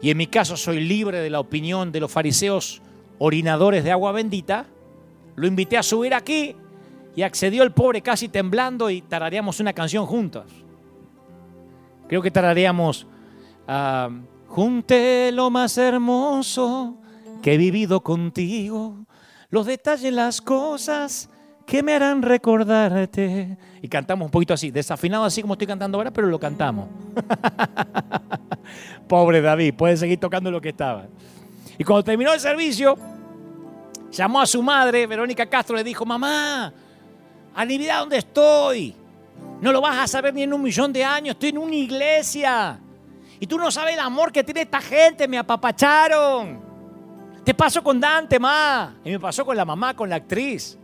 y en mi caso soy libre de la opinión de los fariseos orinadores de agua bendita, lo invité a subir aquí y accedió el pobre casi temblando y tarareamos una canción juntos. Creo que tarareamos, uh, junté lo más hermoso que he vivido contigo, los detalles, las cosas que me harán recordarte. Y cantamos un poquito así, desafinado así como estoy cantando ahora, pero lo cantamos. Pobre David, puede seguir tocando lo que estaba. Y cuando terminó el servicio, llamó a su madre, Verónica Castro, le dijo, mamá, Navidad ¿dónde estoy? No lo vas a saber ni en un millón de años, estoy en una iglesia. Y tú no sabes el amor que tiene esta gente, me apapacharon. Te pasó con Dante, ma. Y me pasó con la mamá, con la actriz.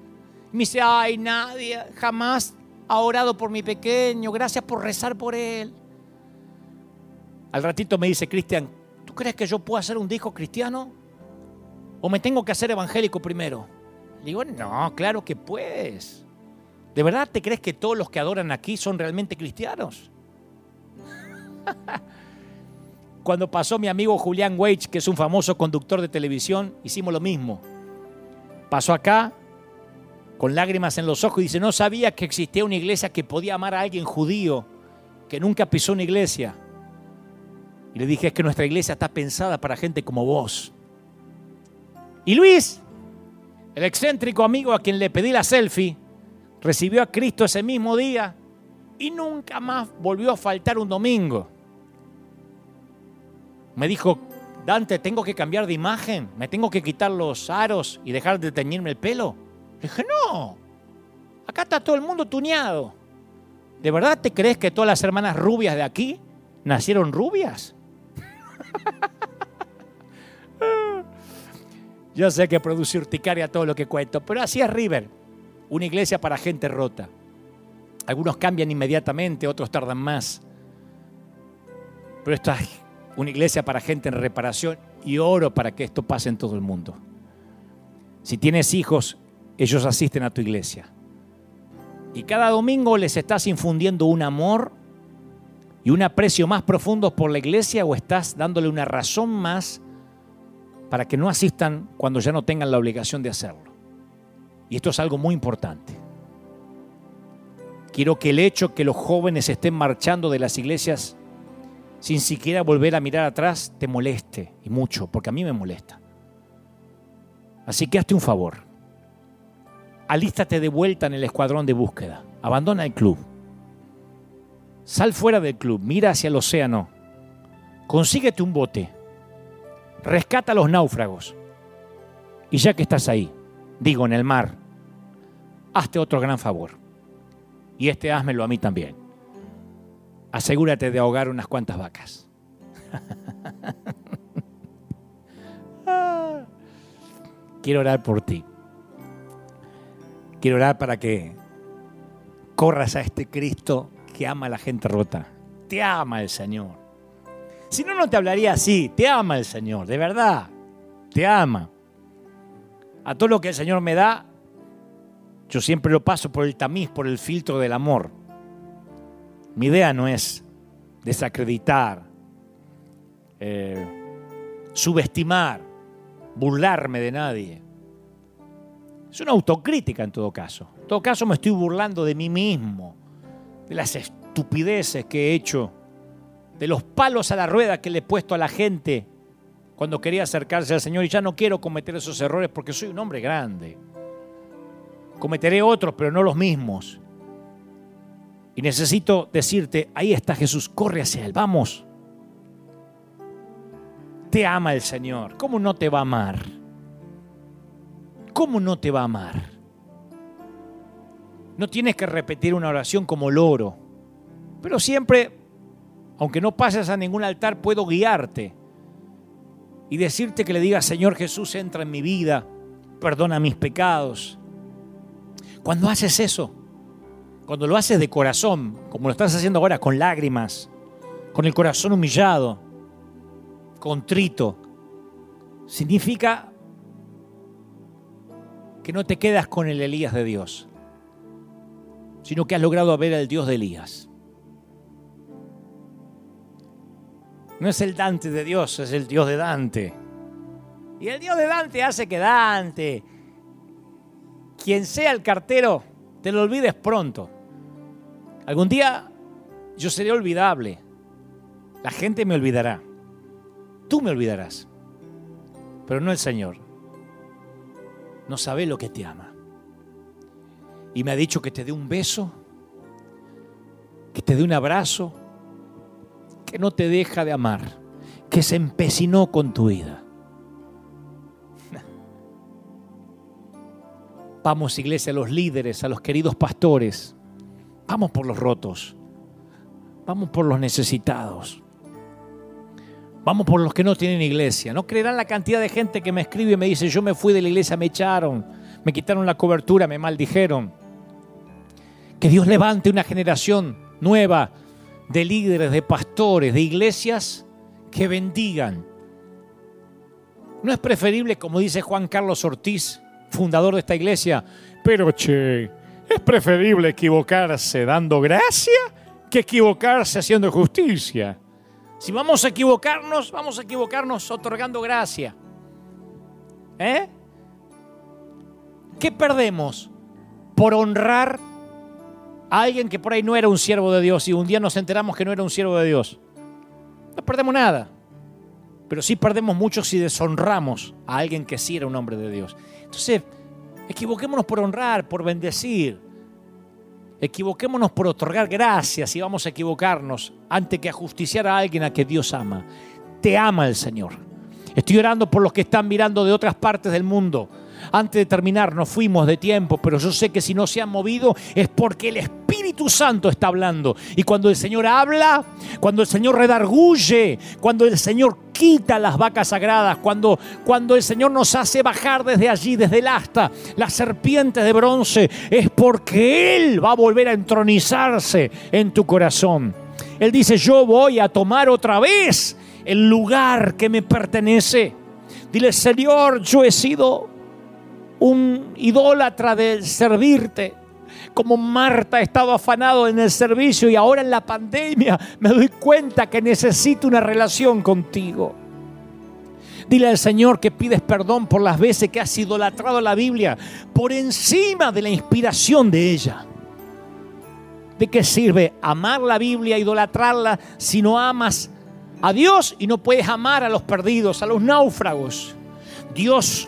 Me dice, ay, nadie jamás ha orado por mi pequeño, gracias por rezar por él. Al ratito me dice, Cristian, ¿tú crees que yo puedo hacer un disco cristiano? ¿O me tengo que hacer evangélico primero? Le digo, no, claro que puedes. ¿De verdad te crees que todos los que adoran aquí son realmente cristianos? Cuando pasó mi amigo Julián Weich, que es un famoso conductor de televisión, hicimos lo mismo. Pasó acá con lágrimas en los ojos y dice, no sabía que existía una iglesia que podía amar a alguien judío que nunca pisó una iglesia. Y le dije, es que nuestra iglesia está pensada para gente como vos. Y Luis, el excéntrico amigo a quien le pedí la selfie, recibió a Cristo ese mismo día y nunca más volvió a faltar un domingo. Me dijo, Dante, tengo que cambiar de imagen, me tengo que quitar los aros y dejar de teñirme el pelo. Le dije, no, acá está todo el mundo tuneado. ¿De verdad te crees que todas las hermanas rubias de aquí nacieron rubias? Yo sé que produce urticaria todo lo que cuento, pero así es River, una iglesia para gente rota. Algunos cambian inmediatamente, otros tardan más. Pero esta es una iglesia para gente en reparación y oro para que esto pase en todo el mundo. Si tienes hijos, ellos asisten a tu iglesia. Y cada domingo les estás infundiendo un amor y un aprecio más profundo por la iglesia o estás dándole una razón más para que no asistan cuando ya no tengan la obligación de hacerlo. Y esto es algo muy importante. Quiero que el hecho que los jóvenes estén marchando de las iglesias sin siquiera volver a mirar atrás te moleste, y mucho, porque a mí me molesta. Así que hazte un favor alístate de vuelta en el escuadrón de búsqueda. Abandona el club. Sal fuera del club, mira hacia el océano. Consíguete un bote. Rescata a los náufragos. Y ya que estás ahí, digo en el mar, hazte otro gran favor. Y este házmelo a mí también. Asegúrate de ahogar unas cuantas vacas. Quiero orar por ti. Quiero orar para que corras a este Cristo que ama a la gente rota. Te ama el Señor. Si no, no te hablaría así. Te ama el Señor, de verdad. Te ama. A todo lo que el Señor me da, yo siempre lo paso por el tamiz, por el filtro del amor. Mi idea no es desacreditar, eh, subestimar, burlarme de nadie. Es una autocrítica en todo caso. En todo caso me estoy burlando de mí mismo, de las estupideces que he hecho, de los palos a la rueda que le he puesto a la gente cuando quería acercarse al Señor y ya no quiero cometer esos errores porque soy un hombre grande. Cometeré otros, pero no los mismos. Y necesito decirte, ahí está Jesús, corre hacia Él, vamos. Te ama el Señor, ¿cómo no te va a amar? ¿Cómo no te va a amar? No tienes que repetir una oración como loro, pero siempre, aunque no pases a ningún altar, puedo guiarte y decirte que le digas, Señor Jesús, entra en mi vida, perdona mis pecados. Cuando haces eso, cuando lo haces de corazón, como lo estás haciendo ahora, con lágrimas, con el corazón humillado, contrito, significa que no te quedas con el Elías de Dios, sino que has logrado ver al Dios de Elías. No es el Dante de Dios, es el Dios de Dante. Y el Dios de Dante hace que Dante, quien sea el cartero, te lo olvides pronto. Algún día yo seré olvidable. La gente me olvidará. Tú me olvidarás. Pero no el Señor. No sabe lo que te ama. Y me ha dicho que te dé un beso, que te dé un abrazo, que no te deja de amar, que se empecinó con tu vida. Vamos, iglesia, a los líderes, a los queridos pastores, Vamos por los rotos. Vamos por los necesitados. Vamos por los que no tienen iglesia. No creerán la cantidad de gente que me escribe y me dice, yo me fui de la iglesia, me echaron, me quitaron la cobertura, me maldijeron. Que Dios levante una generación nueva de líderes, de pastores, de iglesias que bendigan. ¿No es preferible, como dice Juan Carlos Ortiz, fundador de esta iglesia, pero che, es preferible equivocarse dando gracia que equivocarse haciendo justicia. Si vamos a equivocarnos, vamos a equivocarnos otorgando gracia. ¿Eh? ¿Qué perdemos por honrar alguien que por ahí no era un siervo de Dios y un día nos enteramos que no era un siervo de Dios? No perdemos nada. Pero sí perdemos mucho si deshonramos a alguien que sí era un hombre de Dios. Entonces, Equivoquémonos por honrar, por bendecir. Equivoquémonos por otorgar gracias y vamos a equivocarnos antes que ajusticiar a alguien a que Dios ama. Te ama el Señor. Estoy orando por los que están mirando de otras partes del mundo antes de terminar, nos fuimos de tiempo, pero yo sé que si no se han movido es porque el Espíritu Santo está hablando. Y cuando el Señor habla, cuando el Señor redarguye, cuando el Señor quita las vacas sagradas, cuando, cuando el Señor nos hace bajar desde allí, desde el asta, las serpientes de bronce, es porque Él va a volver a entronizarse en tu corazón. Él dice, yo voy a tomar otra vez el lugar que me pertenece. Dile, Señor, yo he sido un idólatra de servirte. Como Marta ha estado afanado en el servicio y ahora en la pandemia me doy cuenta que necesito una relación contigo. Dile al Señor que pides perdón por las veces que has idolatrado la Biblia por encima de la inspiración de ella. ¿De qué sirve amar la Biblia, idolatrarla, si no amas a Dios y no puedes amar a los perdidos, a los náufragos? Dios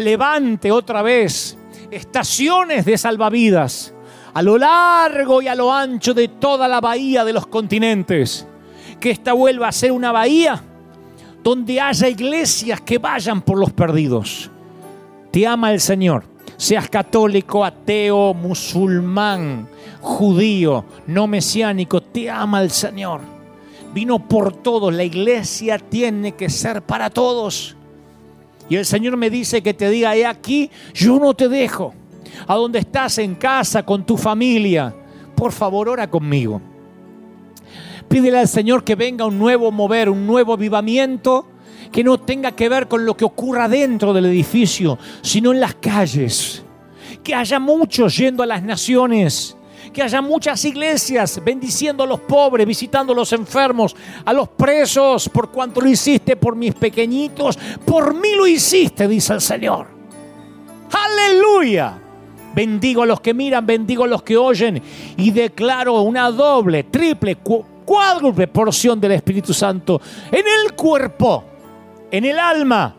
levante otra vez estaciones de salvavidas a lo largo y a lo ancho de toda la bahía de los continentes. Que esta vuelva a ser una bahía donde haya iglesias que vayan por los perdidos. Te ama el Señor. Seas católico, ateo, musulmán, judío, no mesiánico, te ama el Señor. Vino por todos. La iglesia tiene que ser para todos. Y el Señor me dice que te diga, he aquí, yo no te dejo. A donde estás en casa, con tu familia, por favor, ora conmigo. Pídele al Señor que venga un nuevo mover, un nuevo avivamiento que no tenga que ver con lo que ocurra dentro del edificio, sino en las calles. Que haya muchos yendo a las naciones que haya muchas iglesias bendiciendo a los pobres, visitando a los enfermos, a los presos, por cuanto lo hiciste por mis pequeñitos, por mí lo hiciste, dice el Señor. Aleluya. Bendigo a los que miran, bendigo a los que oyen y declaro una doble, triple, cuádruple porción del Espíritu Santo en el cuerpo, en el alma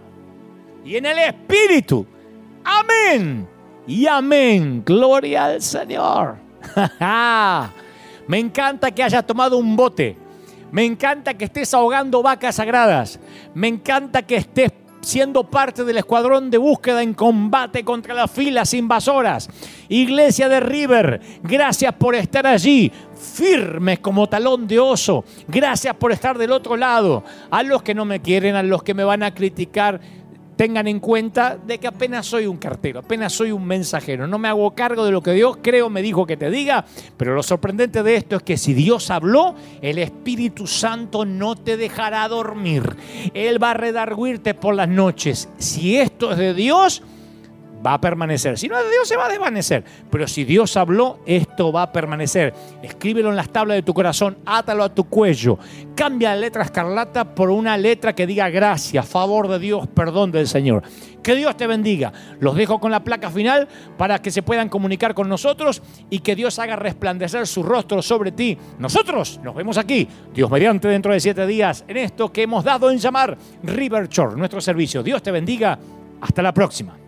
y en el espíritu. Amén. Y amén. Gloria al Señor. Me encanta que hayas tomado un bote. Me encanta que estés ahogando vacas sagradas. Me encanta que estés siendo parte del escuadrón de búsqueda en combate contra las filas invasoras. Iglesia de River, gracias por estar allí, firmes como talón de oso. Gracias por estar del otro lado. A los que no me quieren, a los que me van a criticar, tengan en cuenta de que apenas soy un cartero, apenas soy un mensajero. No me hago cargo de lo que Dios creo me dijo que te diga, pero lo sorprendente de esto es que si Dios habló, el Espíritu Santo no te dejará dormir. Él va a redarguirte por las noches. Si esto es de Dios, va a permanecer. Si no es de Dios, se va a desvanecer. Pero si Dios habló, esto va a permanecer. Escríbelo en las tablas de tu corazón, átalo a tu cuello. Cambia la letra escarlata por una letra que diga gracias, favor de Dios, perdón del Señor. Que Dios te bendiga. Los dejo con la placa final para que se puedan comunicar con nosotros y que Dios haga resplandecer su rostro sobre ti. Nosotros nos vemos aquí, Dios mediante, dentro de siete días, en esto que hemos dado en llamar River Church, nuestro servicio. Dios te bendiga. Hasta la próxima.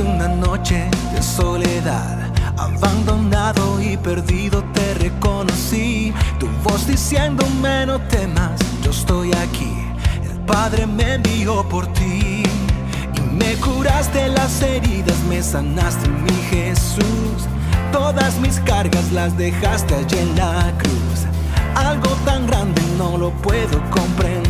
Apareciste una noche de soledad, abandonado y perdido te reconocí. Tu voz diciéndome no temas, yo estoy aquí. El Padre me envió por ti y me curaste las heridas, me sanaste mi Jesús. Todas mis cargas las dejaste allí en la cruz. Algo tan grande no lo puedo comprender